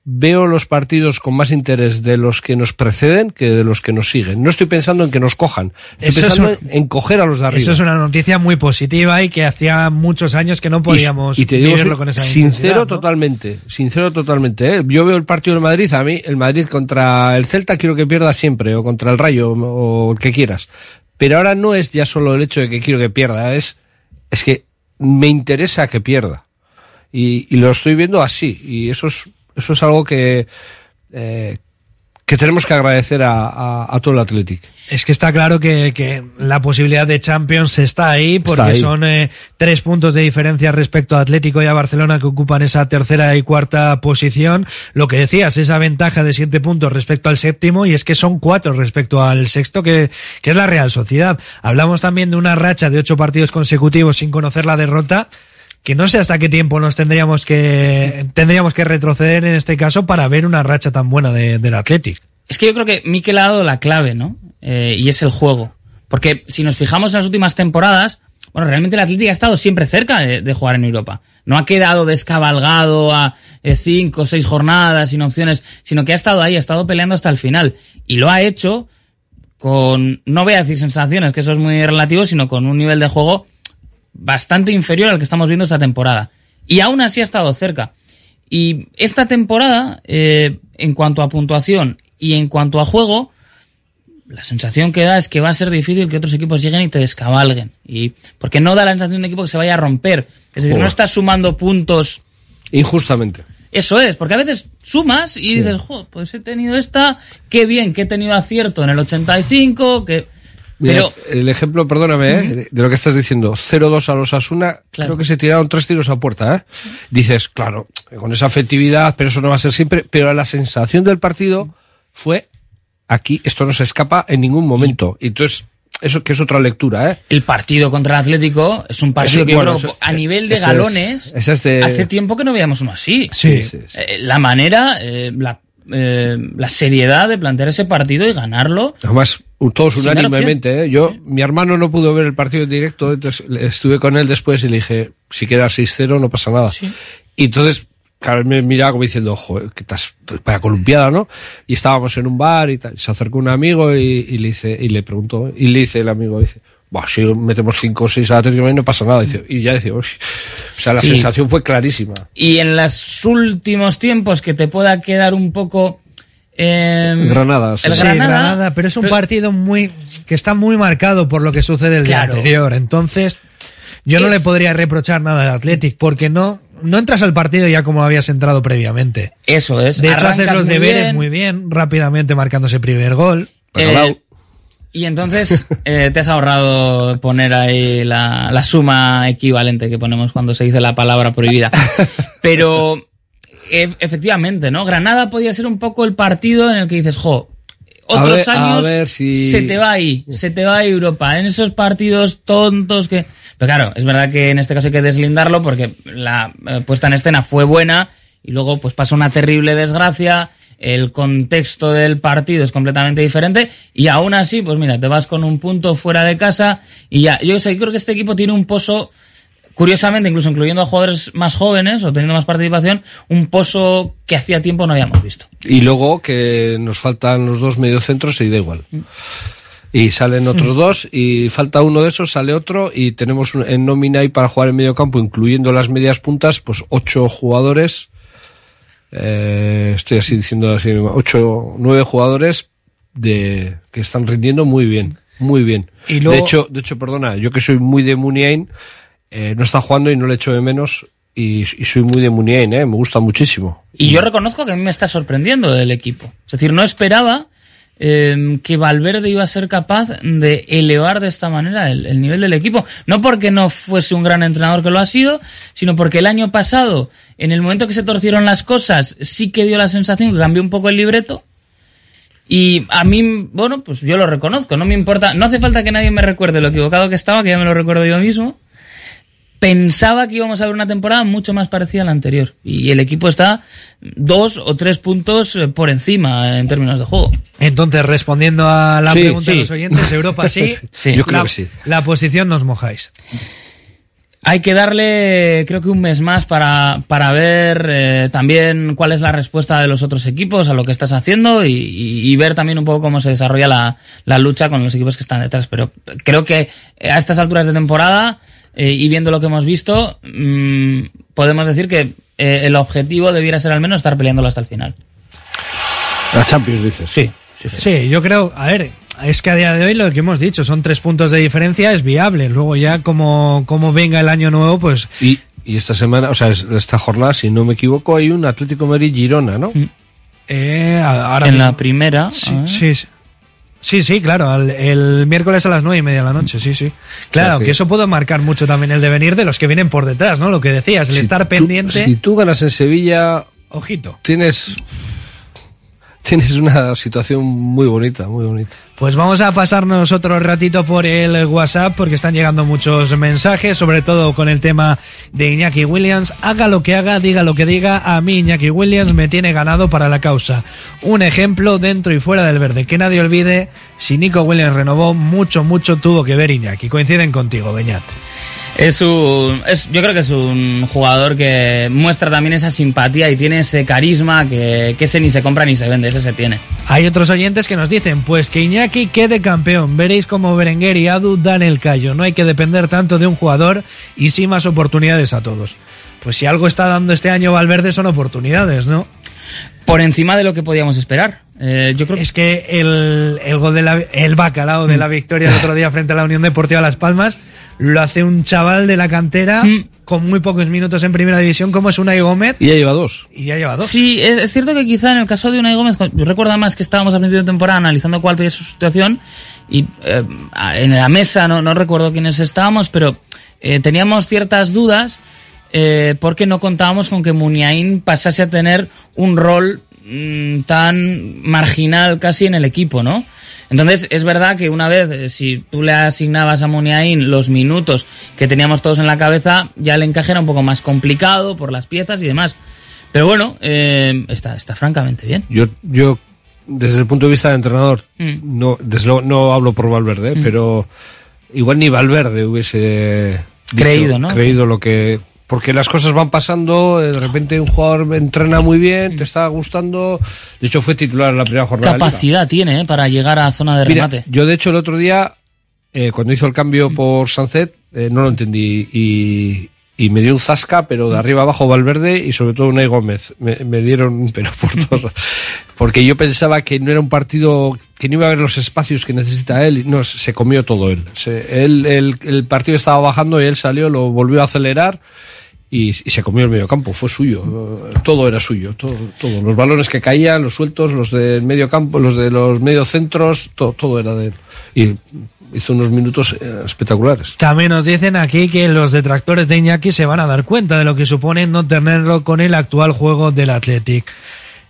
veo los partidos con más interés de los que nos preceden que de los que nos siguen. No estoy pensando en que nos cojan, estoy Eso es pensando un- en coger a los de arriba. Eso es una noticia muy positiva y que hacía muchos años que no podíamos y, y te digo vivirlo con esa sincero totalmente, sincero totalmente. ¿eh? Yo veo el partido del Madrid, a mí el Madrid contra el Celta quiero que pierda siempre, o contra el Rayo, o el que quieras. Pero ahora no es ya solo el hecho de que quiero que pierda, es, es que me interesa que pierda. Y, y lo estoy viendo así, y eso es, eso es algo que, eh, que tenemos que agradecer a, a, a todo el Athletic. Es que está claro que, que la posibilidad de Champions está ahí porque ahí. son eh, tres puntos de diferencia respecto a Atlético y a Barcelona que ocupan esa tercera y cuarta posición. Lo que decías, esa ventaja de siete puntos respecto al séptimo y es que son cuatro respecto al sexto que, que es la Real Sociedad. Hablamos también de una racha de ocho partidos consecutivos sin conocer la derrota que no sé hasta qué tiempo nos tendríamos que tendríamos que retroceder en este caso para ver una racha tan buena de, del Athletic. Es que yo creo que Mikel ha dado la clave, ¿no? Eh, y es el juego. Porque si nos fijamos en las últimas temporadas, bueno, realmente el Atlético ha estado siempre cerca de, de jugar en Europa. No ha quedado descabalgado a eh, cinco o seis jornadas sin opciones, sino que ha estado ahí, ha estado peleando hasta el final. Y lo ha hecho con, no voy a decir sensaciones, que eso es muy relativo, sino con un nivel de juego bastante inferior al que estamos viendo esta temporada. Y aún así ha estado cerca. Y esta temporada, eh, en cuanto a puntuación y en cuanto a juego, la sensación que da es que va a ser difícil que otros equipos lleguen y te descabalguen. Y porque no da la sensación de un equipo que se vaya a romper. Es decir, no estás sumando puntos. Injustamente. Eso es, porque a veces sumas y dices, joder, pues he tenido esta, qué bien, que he tenido acierto en el 85, que... Mira, Pero el ejemplo, perdóname, ¿eh? de lo que estás diciendo, 0-2 a los Asuna, creo que se tiraron tres tiros a puerta, ¿eh? Dices, claro, con esa afectividad, pero eso no va a ser siempre, pero la sensación del partido fue, aquí esto no se escapa en ningún momento. Y entonces, eso que es otra lectura, ¿eh? El partido contra el Atlético es un partido Eso, que yo bueno, creo, eso- a nivel de es- galones, ese es de- hace tiempo que no veíamos uno así. Sí, sí, sí. Eh, la manera, la, eh, la seriedad de plantear ese partido y ganarlo. Además, todos Sin unánimemente, ¿eh? Yo, mi hermano no pudo ver el partido en directo, entonces estuve con él después y le dije, si queda 6-0 no pasa nada. Y entonces, claro, él me miraba como diciendo, joder, que estás para columpiada, ¿no? Y estábamos en un bar y tal. Se acercó un amigo y, y le dice, y le preguntó, y le dice el amigo, dice, Buah, si metemos 5 o 6 a Atlético no pasa nada. Dice, y ya decía, "Uy". o sea, la Sí. sensación fue clarísima. Y en los últimos tiempos que te pueda quedar un poco... eh, Granada, sí. El Sí, Granada, pero es un partido muy que está muy marcado por lo que sucede el Claro. día anterior. Entonces, yo no le podría reprochar nada al Athletic porque no no entras al partido ya como habías entrado previamente. Eso es. De hecho, haces los muy deberes bien. muy bien, rápidamente marcando ese primer gol. Eh, y entonces eh, te has ahorrado poner ahí la, la suma equivalente que ponemos cuando se dice la palabra prohibida. <laughs> Pero e- efectivamente, ¿no? Granada podía ser un poco el partido en el que dices, jo, otros ver- a años ver si- se te va ahí, se te va a Europa, en esos partidos tontos que... Pero claro, es verdad que en este caso hay que deslindarlo porque la eh, puesta en escena fue buena y luego pues pasa una terrible desgracia, el contexto del partido es completamente diferente y aún así, pues mira, te vas con un punto fuera de casa y ya, yo sé, creo que este equipo tiene un pozo curiosamente, incluso incluyendo a jugadores más jóvenes o teniendo más participación, un pozo que hacía tiempo no habíamos visto. Y luego que nos faltan los dos mediocentros y da igual. Y salen otros dos y falta uno de esos, sale otro y tenemos un- en nómina ahí para jugar en medio campo, incluyendo las medias puntas, pues ocho jugadores. eh, estoy así diciendo así, ocho, nueve jugadores de que están rindiendo muy bien, muy bien. Y luego- De hecho, de hecho, perdona, yo que soy muy de Muniain, eh, no está jugando y no le echo de menos y, soy muy de Muniain, eh, me gusta muchísimo. Y yo reconozco que a mí me está sorprendiendo el equipo. Es decir, no esperaba eh, que Valverde iba a ser capaz de elevar de esta manera el, el nivel del equipo. No porque no fuese un gran entrenador que lo ha sido, sino porque el año pasado, en el momento que se torcieron las cosas, sí que dio la sensación que cambió un poco el libreto. Y a mí, bueno, pues yo lo reconozco, no me importa, no hace falta que nadie me recuerde lo equivocado que estaba, que ya me lo recuerdo yo mismo. Pensaba que íbamos a ver una temporada mucho más parecida a la anterior. Y el equipo está dos o tres puntos eh, por encima en términos de juego. Entonces, respondiendo a la Sí, pregunta sí. de los oyentes, Europa sí. <laughs> Sí. Yo creo la, que sí. La posición nos mojáis. Hay que darle, creo que un mes más para, para ver eh, también cuál es la respuesta de los otros equipos a lo que estás haciendo y, y- y ver también un poco cómo se desarrolla la, la lucha con los equipos que están detrás. Pero creo que a estas alturas de temporada eh, y viendo lo que hemos visto, mm, podemos decir que eh, el objetivo debiera ser al menos estar peleándolo hasta el final. La Champions, dices. Sí, Sí, yo creo, a ver, es que a día de hoy lo que hemos dicho, son tres puntos de diferencia, es viable. Luego ya como, como venga el año nuevo, pues Y, y esta semana, o sea, es- esta jornada, si no me equivoco, hay un Atlético de Madrid Girona, ¿no? eh, a- ahora en mismo- la primera. Sí, sí, sí. Sí, sí, claro, al- el, miércoles a las nueve y media de la noche, sí, sí. Claro, que- que eso puede marcar mucho también el devenir de los que vienen por detrás, ¿no? Lo que decías, el Si estar tú- pendiente. si tú ganas en Sevilla, Ojito. tienes, <laughs> tienes una situación muy bonita, muy bonita. Pues vamos a pasarnos otro ratito por el WhatsApp porque están llegando muchos mensajes, sobre todo con el tema de Iñaki Williams. Haga lo que haga, diga lo que diga, a mí Iñaki Williams me tiene ganado para la causa. Un ejemplo dentro y fuera del verde. Que nadie olvide, si Nico Williams renovó, mucho, mucho tuvo que ver Iñaki. Coinciden contigo, Beñat. Es un, es, yo creo que es un jugador que muestra también esa simpatía y tiene ese carisma que, que ese ni se compra ni se vende, ese se tiene. Hay otros oyentes que nos dicen, pues que Iñaki quede campeón. Veréis como Berenguer y Adu dan el callo. No hay que depender tanto de un jugador y sí más oportunidades a todos. Pues si algo está dando este año Valverde son oportunidades, ¿no? Por encima de lo que podíamos esperar. Eh, yo creo Es que el, el gol de la, el bacalao de la victoria el otro día frente a la Unión Deportiva Las Palmas lo hace un chaval de la cantera con muy pocos minutos en primera división como es Unai Gómez Y ya lleva dos. y ya lleva dos. Sí, es, es cierto que quizá en el caso de Unai Gómez, yo recuerdo más que estábamos a principio de temporada analizando cuál es su situación y eh, en la mesa, no, no recuerdo quiénes estábamos, pero eh, teníamos ciertas dudas eh, porque no contábamos con que Muniain pasase a tener un rol mm, tan marginal casi en el equipo, ¿no? Entonces, es verdad que una vez, eh, si tú le asignabas a Muniain los minutos que teníamos todos en la cabeza, ya el encaje era un poco más complicado por las piezas y demás. Pero bueno, eh, está, está francamente bien. Yo, yo, desde el punto de vista de entrenador, Mm. no, desde luego no hablo por Valverde, Mm. pero igual ni Valverde hubiese dicho- Creído, ¿no? creído lo que porque las cosas van pasando, eh, de repente un jugador entrena muy bien, te está gustando, de hecho fue titular en la primera jornada. Capacidad tiene eh, para llegar a zona de Mira, remate. yo de hecho el otro día, eh, cuando hizo el cambio por Sancet, eh, no lo entendí y, y me dio un zasca, pero de arriba abajo Valverde y sobre todo Unai Gómez. Me, me dieron, pero por <laughs> todo. Porque yo pensaba que no era un partido, que no iba a haber los espacios que necesita él. No, se comió todo él. Se- él el, el partido estaba bajando y él salió, lo volvió a acelerar. Y, y se comió el medio campo, fue suyo, todo era suyo, todo, todo. Los balones que caían, los sueltos, los del medio campo, los de los medio centros, todo, todo era de él. Y hizo unos minutos eh, espectaculares. También nos dicen aquí que los detractores de Iñaki se van a dar cuenta de lo que supone no tenerlo con el actual juego del Athletic.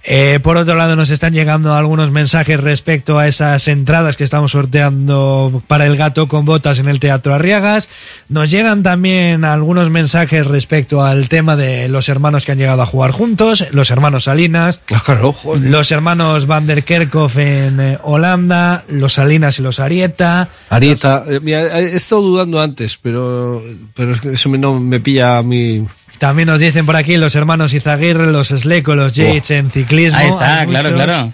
Eh, por otro lado, nos están llegando algunos mensajes respecto a esas entradas que estamos sorteando para el gato con botas en el Teatro Arriagas. Nos llegan también algunos mensajes respecto al tema de los hermanos que han llegado a jugar juntos, los hermanos Salinas, <laughs> los hermanos Van der Kerkhoff en eh, Holanda, los Salinas y los Arieta. Arieta, eh, mira, he estado dudando antes, pero, pero eso no me pilla a mí. También nos dicen por aquí los hermanos Izaguirre, los Sleco, los Yates en ciclismo. Ahí está, Hay claro, muchos. claro.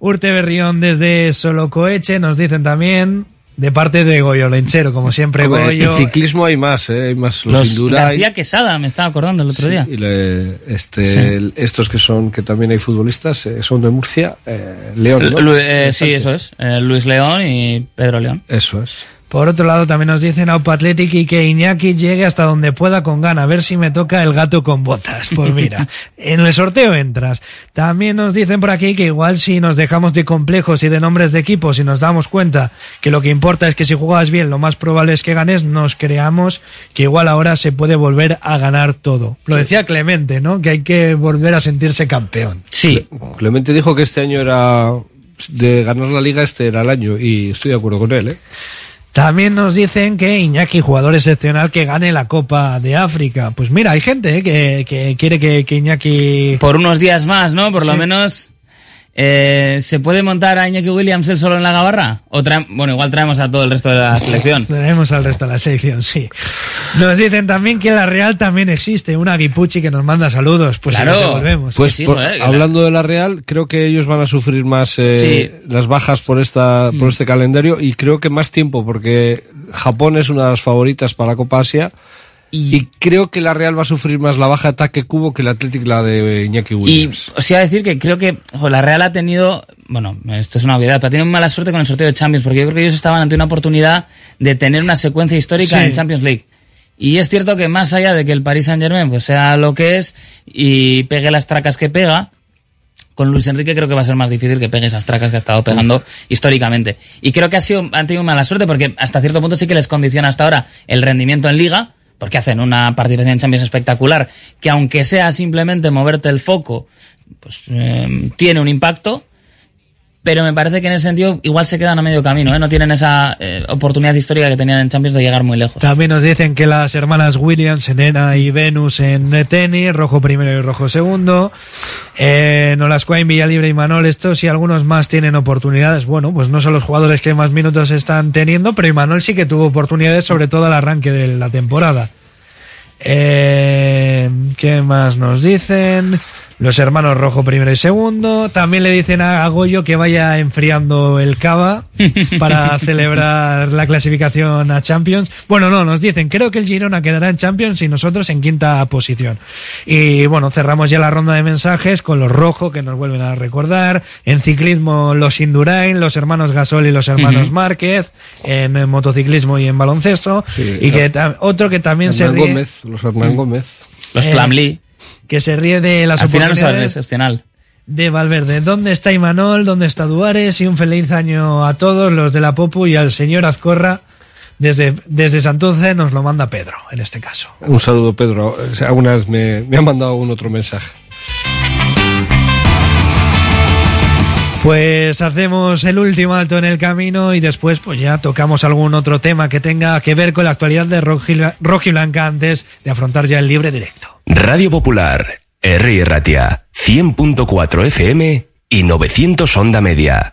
Urte Berrión desde Solocoeche nos dicen también de parte de Goyo Lenchero, como siempre Hombre, Goyo. En ciclismo hay más, ¿eh? hay más los, Los. García Quesada, me estaba acordando el otro Sí, día. y le- este, Sí. el- estos que son, que también hay futbolistas, eh, son de Murcia, eh, León. ¿no? Lu- eh, sí, Sánchez. eso es. Eh, Luis León y Pedro León. Eso es. Por otro lado, también nos dicen Aupa Athletic y que Iñaki llegue hasta donde pueda con gana, a ver si me toca el gato con botas. Pues mira, <laughs> en el sorteo entras. También nos dicen por aquí que igual si nos dejamos de complejos y de nombres de equipos y nos damos cuenta que lo que importa es que si juegas bien, lo más probable es que ganes, nos creamos que igual ahora se puede volver a ganar todo. Lo decía Clemente, ¿no? Que hay que volver a sentirse campeón. Sí. Clemente dijo que este año era de ganar la liga, este era el año, y estoy de acuerdo con él, ¿eh? También nos dicen que Iñaki, jugador excepcional, que gane la Copa de África. Pues mira, hay gente ¿eh? que, que quiere que, que Iñaki... Por unos días más, ¿no? Por lo menos. Eh, ¿Se puede montar a Iñaki Williams él solo en la gabarra? O bueno, igual traemos a todo el resto de la selección. Tenemos al resto de la selección, sí. Nos dicen también que la Real también existe, una Guipuchi que nos manda saludos. Pues si Claro. nos devolvemos. Pues sí, por- hablando de la Real, creo que ellos van a sufrir más eh, las bajas por esta por Mm. este calendario y creo que más tiempo porque Japón es una de las favoritas para la Copa Asia y, creo que la Real va a sufrir más la baja de ataque cubo que el Athletic la de Iñaki Y Williams. os iba a decir que creo que la Real ha tenido, bueno, esto es una obviedad, pero ha tenido mala suerte con el sorteo de Champions, porque yo creo que ellos estaban ante una oportunidad de tener una secuencia histórica Sí. en Champions League. Y es cierto que más allá de que el Paris Saint Germain pues sea lo que es y pegue las tracas que pega, con Luis Enrique creo que va a ser más difícil que pegue esas tracas que ha estado pegando históricamente. Y creo que ha sido, han tenido mala suerte porque hasta cierto punto sí que les condiciona hasta ahora el rendimiento en liga, porque hacen una participación en Champions espectacular, que aunque sea simplemente moverte el foco, pues eh, tiene un impacto, pero me parece que en ese sentido igual se quedan a medio camino, ¿eh? no tienen esa eh, oportunidad histórica que tenían en Champions de llegar muy lejos. También nos dicen que las hermanas Williams, Elena y Venus en tenis, rojo primero y rojo segundo. Eh, Nolascuain, Villalibre y Manol, estos y algunos más tienen oportunidades. Bueno, pues no son los jugadores que más minutos están teniendo, pero Imanol sí que tuvo oportunidades, sobre todo al arranque de la temporada. Eh, ¿Qué más nos dicen? Los hermanos Rojo primero y segundo. También le dicen a Goyo que vaya enfriando el cava para <laughs> celebrar la clasificación a Champions. Bueno, no, nos dicen, creo que el Girona quedará en Champions y nosotros en quinta posición. Y bueno, cerramos ya la ronda de mensajes con los Rojo que nos vuelven a recordar. En ciclismo los Indurain, los hermanos Gasol y los hermanos. Márquez. En motociclismo y en baloncesto. Sí, y que otro que también se Hernán ríe. Gómez, los Hernán Gómez. Los Eh. Que se ríe de las Al final no oportunidades excepcional. de Valverde. ¿Dónde está Imanol? ¿Dónde está Duares? Y un feliz año a todos los de la Popu y al señor Azcorra. Desde, desde Santurce nos lo manda Pedro, en este caso. Un saludo, Pedro. O sea, Alguna vez me, me ha mandado un otro mensaje. Pues hacemos el último alto en el camino y después pues ya tocamos algún otro tema que tenga que ver con la actualidad de Roji- Rojiblanca antes de afrontar ya el libre directo. Radio Popular, R. Ratia, 100.4 FM y 900 Onda Media.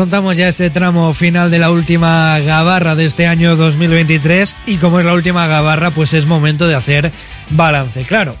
Afrontamos ya este tramo final de la última gabarra de este año 2023 y como es la última gabarra pues es momento de hacer balance. Claro,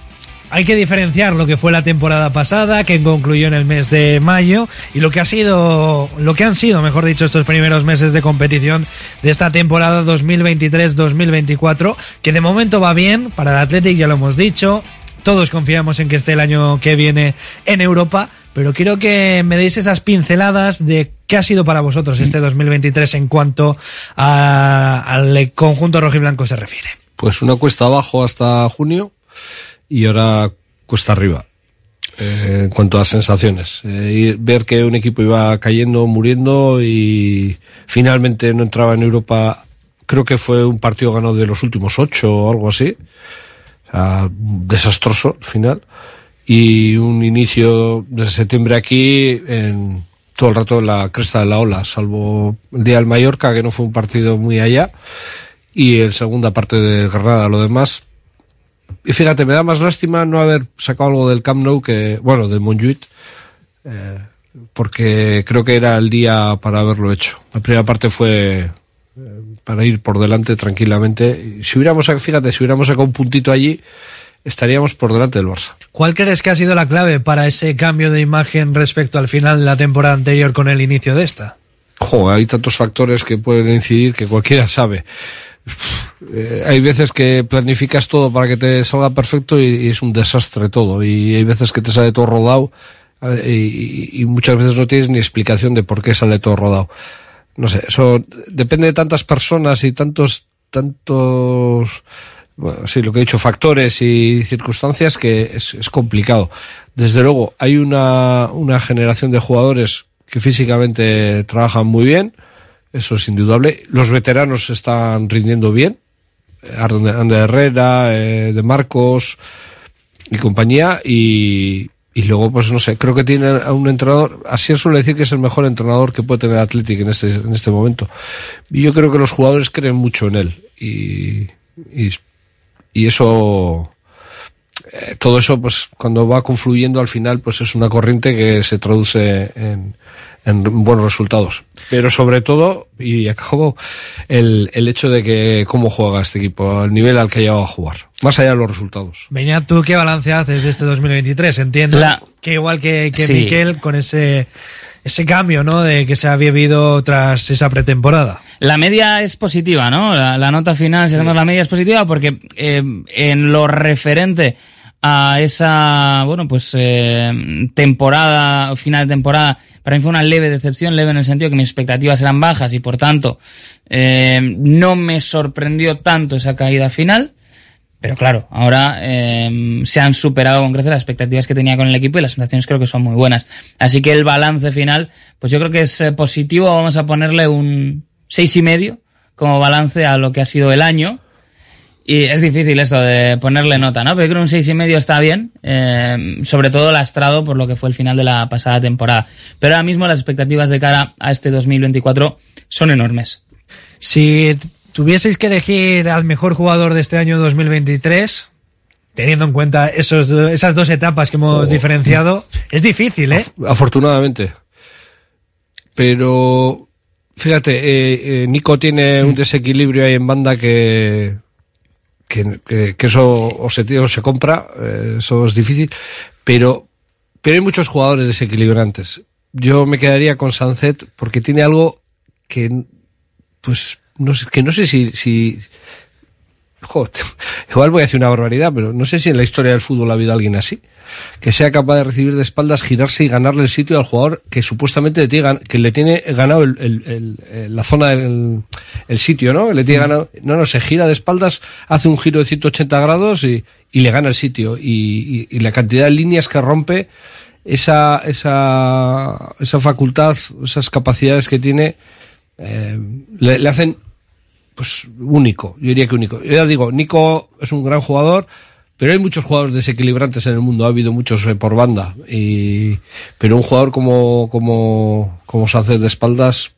hay que diferenciar lo que fue la temporada pasada, que concluyó en el mes de mayo, y lo que ha sido, lo que han sido, mejor dicho, estos primeros meses de competición de esta temporada 2023-2024, que de momento va bien para el Athletic, ya lo hemos dicho. Todos confiamos en que esté el año que viene en Europa, pero quiero que me deis esas pinceladas de qué ha sido para vosotros este 2023 en cuanto a- al conjunto rojiblanco se refiere. Pues una cuesta abajo hasta junio y ahora cuesta arriba. eh, en cuanto a sensaciones. Eh, ver que un equipo iba cayendo, muriendo y finalmente no entraba en Europa. Creo que fue un partido ganado de los últimos ocho o algo así. Desastroso al final. Y un inicio desde septiembre aquí en todo el rato en la cresta de la ola, salvo el día del Mallorca, que no fue un partido muy allá. Y en segunda parte de Granada, lo demás, y fíjate, me da más lástima no haber sacado algo del Camp Nou que, bueno, del Montjuic, eh, porque creo que era el día para haberlo hecho. La primera parte fue eh, para ir por delante tranquilamente. Si hubiéramos, fíjate, si hubiéramos sacado un puntito allí, estaríamos por delante del Barça. ¿Cuál crees que ha sido la clave para ese cambio de imagen respecto al final de la temporada anterior con el inicio de esta? Jo, hay tantos factores que pueden incidir que cualquiera sabe. Eh, hay veces que planificas todo para que te salga perfecto y, y es un desastre todo. Y hay veces que te sale todo rodado eh, y, y muchas veces no tienes ni explicación de por qué sale todo rodado. No sé, eso depende de tantas personas y tantos, tantos, sí, lo que he dicho, factores y circunstancias que es, es complicado. Desde luego, hay una, una generación de jugadores que físicamente trabajan muy bien, eso es indudable. Los veteranos están rindiendo bien, Ander Ander Herrera, eh, de Marcos y compañía, y, y luego, pues no sé, creo que tiene a un entrenador, así suele decir que es el mejor entrenador que puede tener Athletic en este, en este momento. Y yo creo que los jugadores creen mucho en él, y, y, y eso, eh, todo eso, pues cuando va confluyendo al final, pues es una corriente que se traduce en, en buenos resultados. Pero sobre todo, y acabo, el, el hecho de que cómo juega este equipo, el nivel al que ha llegado a jugar, más allá de los resultados. Beñat, ¿tú qué balance haces de este 2023? Entiendo La- que igual que, que Sí. Miquel, con ese, ese cambio ¿no? de que se había vivido tras esa pretemporada. La media es positiva, ¿no? La, la nota final, si hacemos la media, es positiva porque eh, en lo referente a esa, bueno, pues eh, temporada, final de temporada, para mí fue una leve decepción, leve en el sentido que mis expectativas eran bajas y por tanto eh, no me sorprendió tanto esa caída final. Pero claro, ahora eh, se han superado con creces las expectativas que tenía con el equipo y las sensaciones creo que son muy buenas. Así que el balance final, pues yo creo que es eh, positivo. Vamos a ponerle un seis y medio como balance a lo que ha sido el año. Y es difícil esto de ponerle nota, ¿no? Pero yo creo que un seis y medio está bien, eh, sobre todo lastrado por lo que fue el final de la pasada temporada. Pero ahora mismo las expectativas de cara a este 2024 son enormes. Si tuvieseis que elegir al mejor jugador de este año 2023, teniendo en cuenta esos, esas dos etapas que hemos Oh. diferenciado, es difícil, ¿eh? Afortunadamente. Pero, fíjate, eh, eh, Nico tiene un desequilibrio ahí en banda que, que, que- que eso o se, o se compra, eh, eso es difícil, pero, pero hay muchos jugadores desequilibrantes. Yo me quedaría con Sunset porque tiene algo que, pues, no sé, que no sé si, si, Joder, <laughs> igual voy a decir una barbaridad, pero no sé si en la historia del fútbol ha habido alguien así, que sea capaz de recibir de espaldas, girarse y ganarle el sitio al jugador que supuestamente le tiene, que le tiene ganado el- el- el- el- la zona del el sitio, ¿no? Le tiene ganado, no, no, se gira de espaldas, hace un giro de 180 grados y, y le gana el sitio. Y, y- y la cantidad de líneas que rompe, esa, esa, esa facultad, esas capacidades que tiene, eh, le, le hacen pues único, yo diría que único. Yo ya digo, Nico es un gran jugador, pero hay muchos jugadores desequilibrantes en el mundo, ha habido muchos eh, por banda, y, pero un jugador como, como, como Sánchez de espaldas,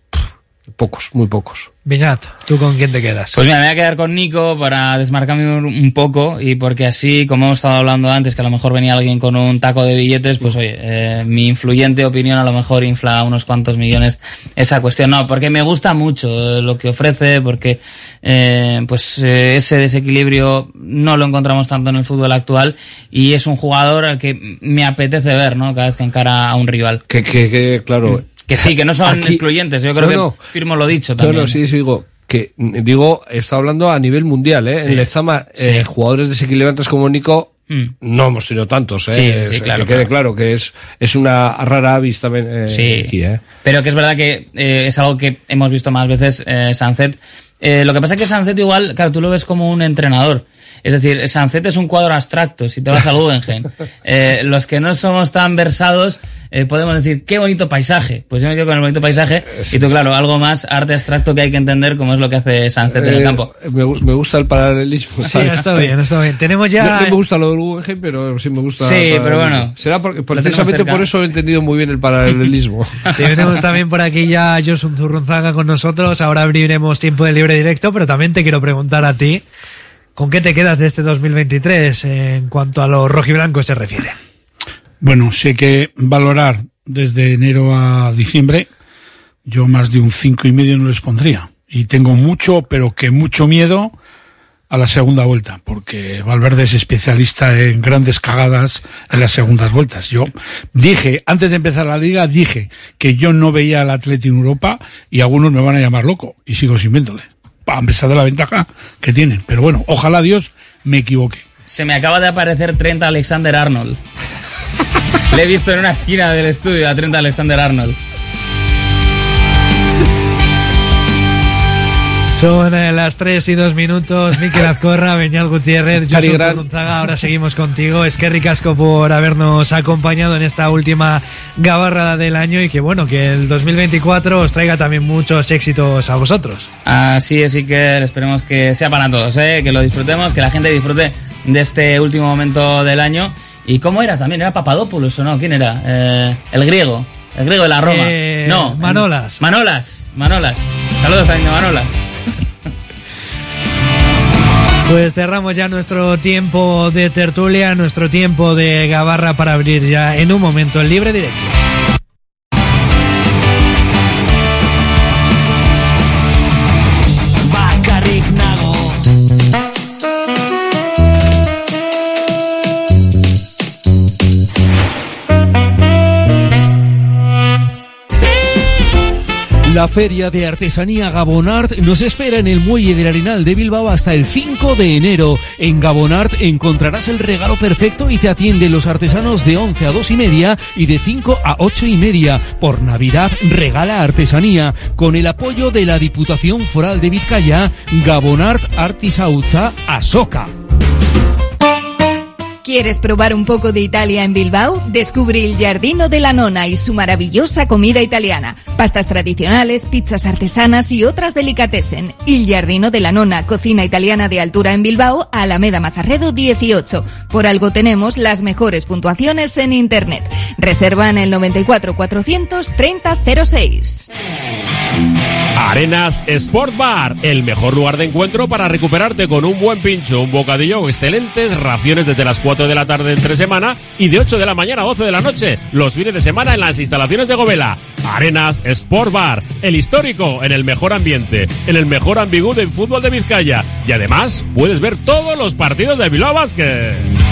pocos, muy pocos. Viñat, ¿tú con quién te quedas? Pues mira, me voy a quedar con Nico para desmarcarme un- poco y porque así, como hemos estado hablando antes, que a lo mejor venía alguien con un taco de billetes, pues oye, eh, mi influyente opinión a lo mejor infla unos cuantos millones esa cuestión. No, porque me gusta mucho eh, lo que ofrece, porque eh, pues eh, ese desequilibrio no lo encontramos tanto en el fútbol actual y es un jugador al que me apetece ver, ¿no? Cada vez que encara a un rival. Que, que, que claro. Que sí, que no son Aquí- excluyentes. Yo creo No, que no. firmo lo dicho No, también. no, sí, sí, digo, que, digo, está hablando a nivel mundial, ¿eh? Sí. En Lezama, eh, Sí. jugadores desequilibrantes como Nico, Mm. no hemos tenido tantos, ¿eh? Sí, sí, Es- claro, que quede claro. que es, es una rara avis también eh, Sí. aquí, ¿eh? Pero que es verdad que eh, es algo que hemos visto más veces, eh, Sancet. Eh, lo que pasa es que Sancet igual, claro, tú lo ves como un entrenador. Es decir, Sancet es un cuadro abstracto, si te vas al Guggenheim. <laughs> Eh, los que no somos tan versados, eh, podemos decir, qué bonito paisaje. Pues yo me quedo con el bonito paisaje. Y tú, claro, algo más arte abstracto que hay que entender, como es lo que hace Sancet en el Eh, campo. Me, me gusta el paralelismo. Sí, ¿sabes? <laughs> está bien, está bien. Tenemos No, ya... no me gusta lo del Guggenheim, pero sí me gusta. Sí, pero bueno, Será porque, precisamente por eso he entendido muy bien el paralelismo. <laughs> Tenemos también por aquí ya a Josun Zurrunzaga con nosotros. Ahora abriremos tiempo de libre directo, pero también te quiero preguntar a ti, ¿con qué te quedas de este 2023 en cuanto a los rojiblancos se refiere? Bueno, hay que valorar desde enero a diciembre, yo más de un cinco y medio no les pondría. Y tengo mucho, pero que mucho miedo a la segunda vuelta, porque Valverde es especialista en grandes cagadas en las segundas vueltas. Yo dije, antes de empezar la liga, dije que yo no veía al Atleti en Europa y algunos me van a llamar loco y sigo sin viéndole. A pesar de la ventaja que tienen. Pero bueno, ojalá Dios me equivoque. Se me acaba de aparecer Trent Alexander Arnold. <laughs> Le he visto en una esquina del estudio a Trent Alexander Arnold. Son eh, las 3 y 2 minutos. Miquel <laughs> Azcorra, Beñal Gutiérrez, Josun Gran. Zurrunzaga. Ahora seguimos contigo. Es que ricasco por habernos acompañado en esta última gabarra del año y que bueno, que el 2024 os traiga también muchos éxitos a vosotros. Así es, y que esperemos que sea para todos, ¿eh? que lo disfrutemos, que la gente disfrute de este último momento del año. ¿Y cómo era también? ¿Era Papadopoulos o no? ¿Quién era? Eh, el griego. El griego de la Roma. Eh, no. Manolas. Manolas. Manolas. Saludos también de Manolas. Pues cerramos ya nuestro tiempo de tertulia, nuestro tiempo de gabarra para abrir ya en un momento el libre directo. La feria de artesanía Gabonart nos espera en el Muelle del Arenal de Bilbao hasta el 5 de enero. En Gabonart encontrarás el regalo perfecto y te atienden los artesanos de 11 a 2 y media y de 5 a 8 y media. Por Navidad regala artesanía con el apoyo de la Diputación Foral de Vizcaya, Gabonart Artisautza Asoka. ¿Quieres probar un poco de Italia en Bilbao? Descubre el Giardino de la Nona y su maravillosa comida italiana. Pastas tradicionales, pizzas artesanas y otras delicatessen. El Giardino de la Nona, cocina italiana de altura en Bilbao, Alameda Mazarredo 18. Por algo tenemos las mejores puntuaciones en Internet. Reserva en el 94 430 06. Arenas Sport Bar, el mejor lugar de encuentro para recuperarte con un buen pincho, un bocadillo, excelentes raciones desde las 4 de la tarde entre semana y de 8 de la mañana a 12 de la noche, los fines de semana en las instalaciones de Govela. Arenas Sport Bar, el histórico, en el mejor ambiente, en el mejor ambigú del fútbol de Vizcaya. Y además puedes ver todos los partidos de Bilbao Basket.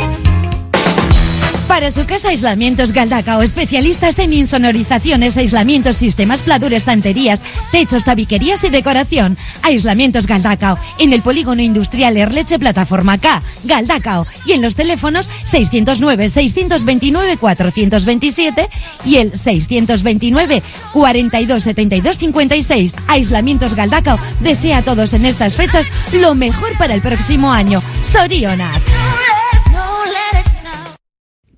Para su casa, Aislamientos Galdacao, especialistas en insonorizaciones, aislamientos, sistemas, pladur, estanterías, techos, tabiquerías y decoración. Aislamientos Galdacao, en el polígono industrial Erleche, plataforma K, Galdacao, y en los teléfonos 609-629-427 y el 629-427256. Aislamientos Galdacao desea a todos en estas fechas lo mejor para el próximo año. Sorionas.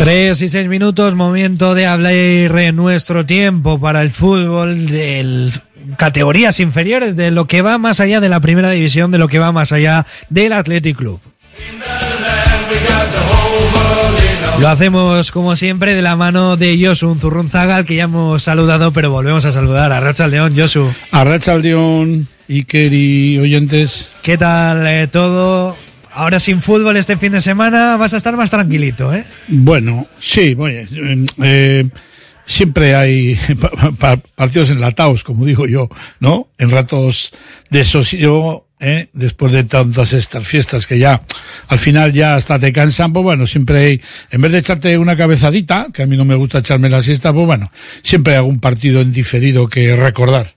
Tres y seis minutos, momento de hablar en nuestro tiempo para el fútbol de categorías inferiores, de lo que va más allá de la primera división, de lo que va más allá del Athletic Club. Lo hacemos como siempre de la mano de Josu Zurrunzaga, al que ya hemos saludado, pero volvemos a saludar a Racha León, Josu. A Racha León, Iker y oyentes. ¿Qué tal eh, todo? Ahora sin fútbol este fin de semana vas a estar más tranquilito, ¿eh? Bueno, sí, bueno, eh, eh, siempre hay <laughs> pa- pa- partidos enlatados, como digo yo, ¿no? En ratos de sosiego, ¿eh? después de tantas estas fiestas que ya al final ya hasta te cansan, pues bueno, siempre hay, en vez de echarte una cabezadita, que a mí no me gusta echarme la siesta, pues bueno, siempre hay algún partido en diferido que recordar.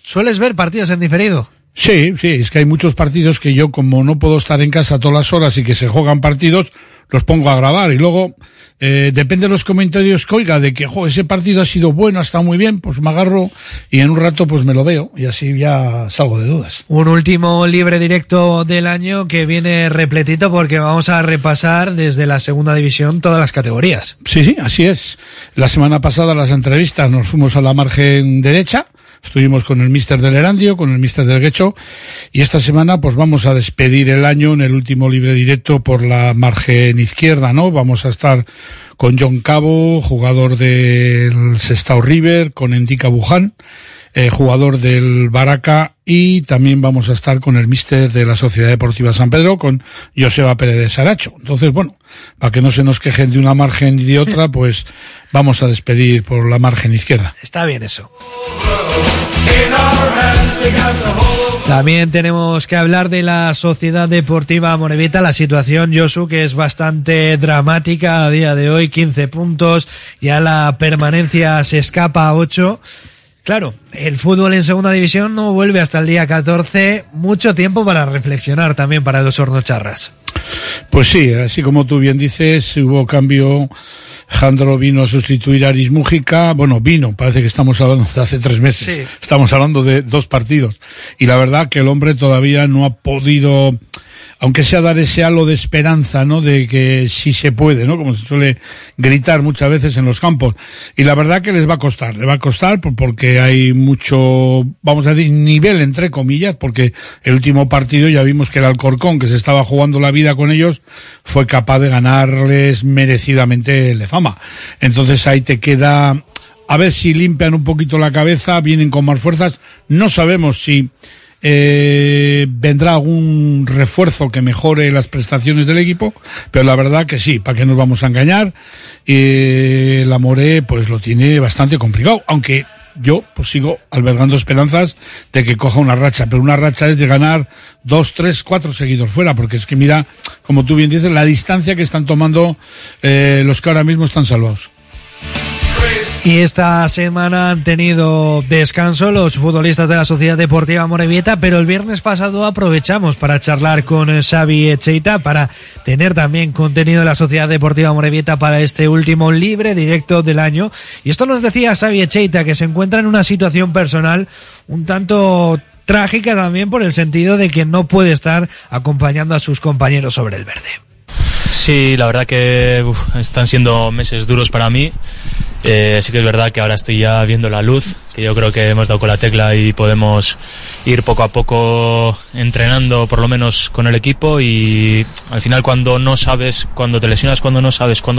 ¿Sueles ver partidos en diferido? Sí, sí, es que hay muchos partidos que yo, como no puedo estar en casa todas las horas y que se juegan partidos, los pongo a grabar y luego, eh, depende de los comentarios que oiga de que, jo, ese partido ha sido bueno, ha estado muy bien, pues me agarro y en un rato pues me lo veo y así ya salgo de dudas. Un último libre directo del año que viene repletito porque vamos a repasar desde la segunda división todas las categorías. Sí, sí, así es. La semana pasada las entrevistas nos fuimos a la margen derecha, estuvimos con el mister del Erandio, con el mister del Guecho, y esta semana pues vamos a despedir el año en el último libre directo por la margen izquierda, ¿no? Vamos a estar con John Cabo, jugador del Sestao River, con Endika Buján, eh, jugador del Baraca, y también vamos a estar con el mister de la Sociedad Deportiva San Pedro, con Joseba Pérez de Saracho. Entonces, bueno, para que no se nos quejen de una margen y de otra, <laughs> pues vamos a despedir por la margen izquierda. Está bien eso. También tenemos que hablar de la Sociedad Deportiva Morevita, la situación, Josu, que es bastante dramática a día de hoy, 15 puntos, ya la permanencia se escapa a 8. Claro, el fútbol en segunda división no vuelve hasta el día 14. Mucho tiempo para reflexionar también para los hornocharras. Pues sí, así como tú bien dices, hubo cambio. Jandro vino a sustituir a Aris Mújica. Bueno, vino, parece que estamos hablando de hace tres meses. Sí. Estamos hablando de dos partidos. Y la verdad que el hombre todavía no ha podido, aunque sea dar ese halo de esperanza, ¿no? De que sí se puede, ¿no? Como se suele gritar muchas veces en los campos. Y la verdad que les va a costar, le va a costar por- porque hay mucho, vamos a decir, nivel entre comillas, porque el último partido ya vimos que el Alcorcón, que se estaba jugando la vida con ellos, fue capaz de ganarles merecidamente el fama. Entonces ahí te queda, a ver si limpian un poquito la cabeza, vienen con más fuerzas. No sabemos si eh, vendrá algún refuerzo que mejore las prestaciones del equipo, pero la verdad que sí, ¿para qué nos vamos a engañar? Eh, la More pues lo tiene bastante complicado, aunque yo pues sigo albergando esperanzas de que coja una racha, pero una racha es de ganar dos, tres, cuatro seguidos fuera, porque es que mira, como tú bien dices, la distancia que están tomando eh, los que ahora mismo están salvados. Y esta semana han tenido descanso los futbolistas de la Sociedad Deportiva Morevieta, pero el viernes pasado aprovechamos para charlar con eh, Xavi Echeita para tener también contenido de la Sociedad Deportiva Morevieta para este último libre directo del año. Y esto nos decía Xavi Echeita, que se encuentra en una situación personal un tanto trágica también por el sentido de que no puede estar acompañando a sus compañeros sobre el verde. Sí, la verdad que están siendo meses duros para mí. Eh, sí que es verdad que ahora estoy ya viendo la luz, que yo creo que hemos dado con la tecla y podemos ir poco a poco entrenando por lo menos con el equipo y al final cuando no sabes, cuando te lesionas, cuando no sabes cuándo vas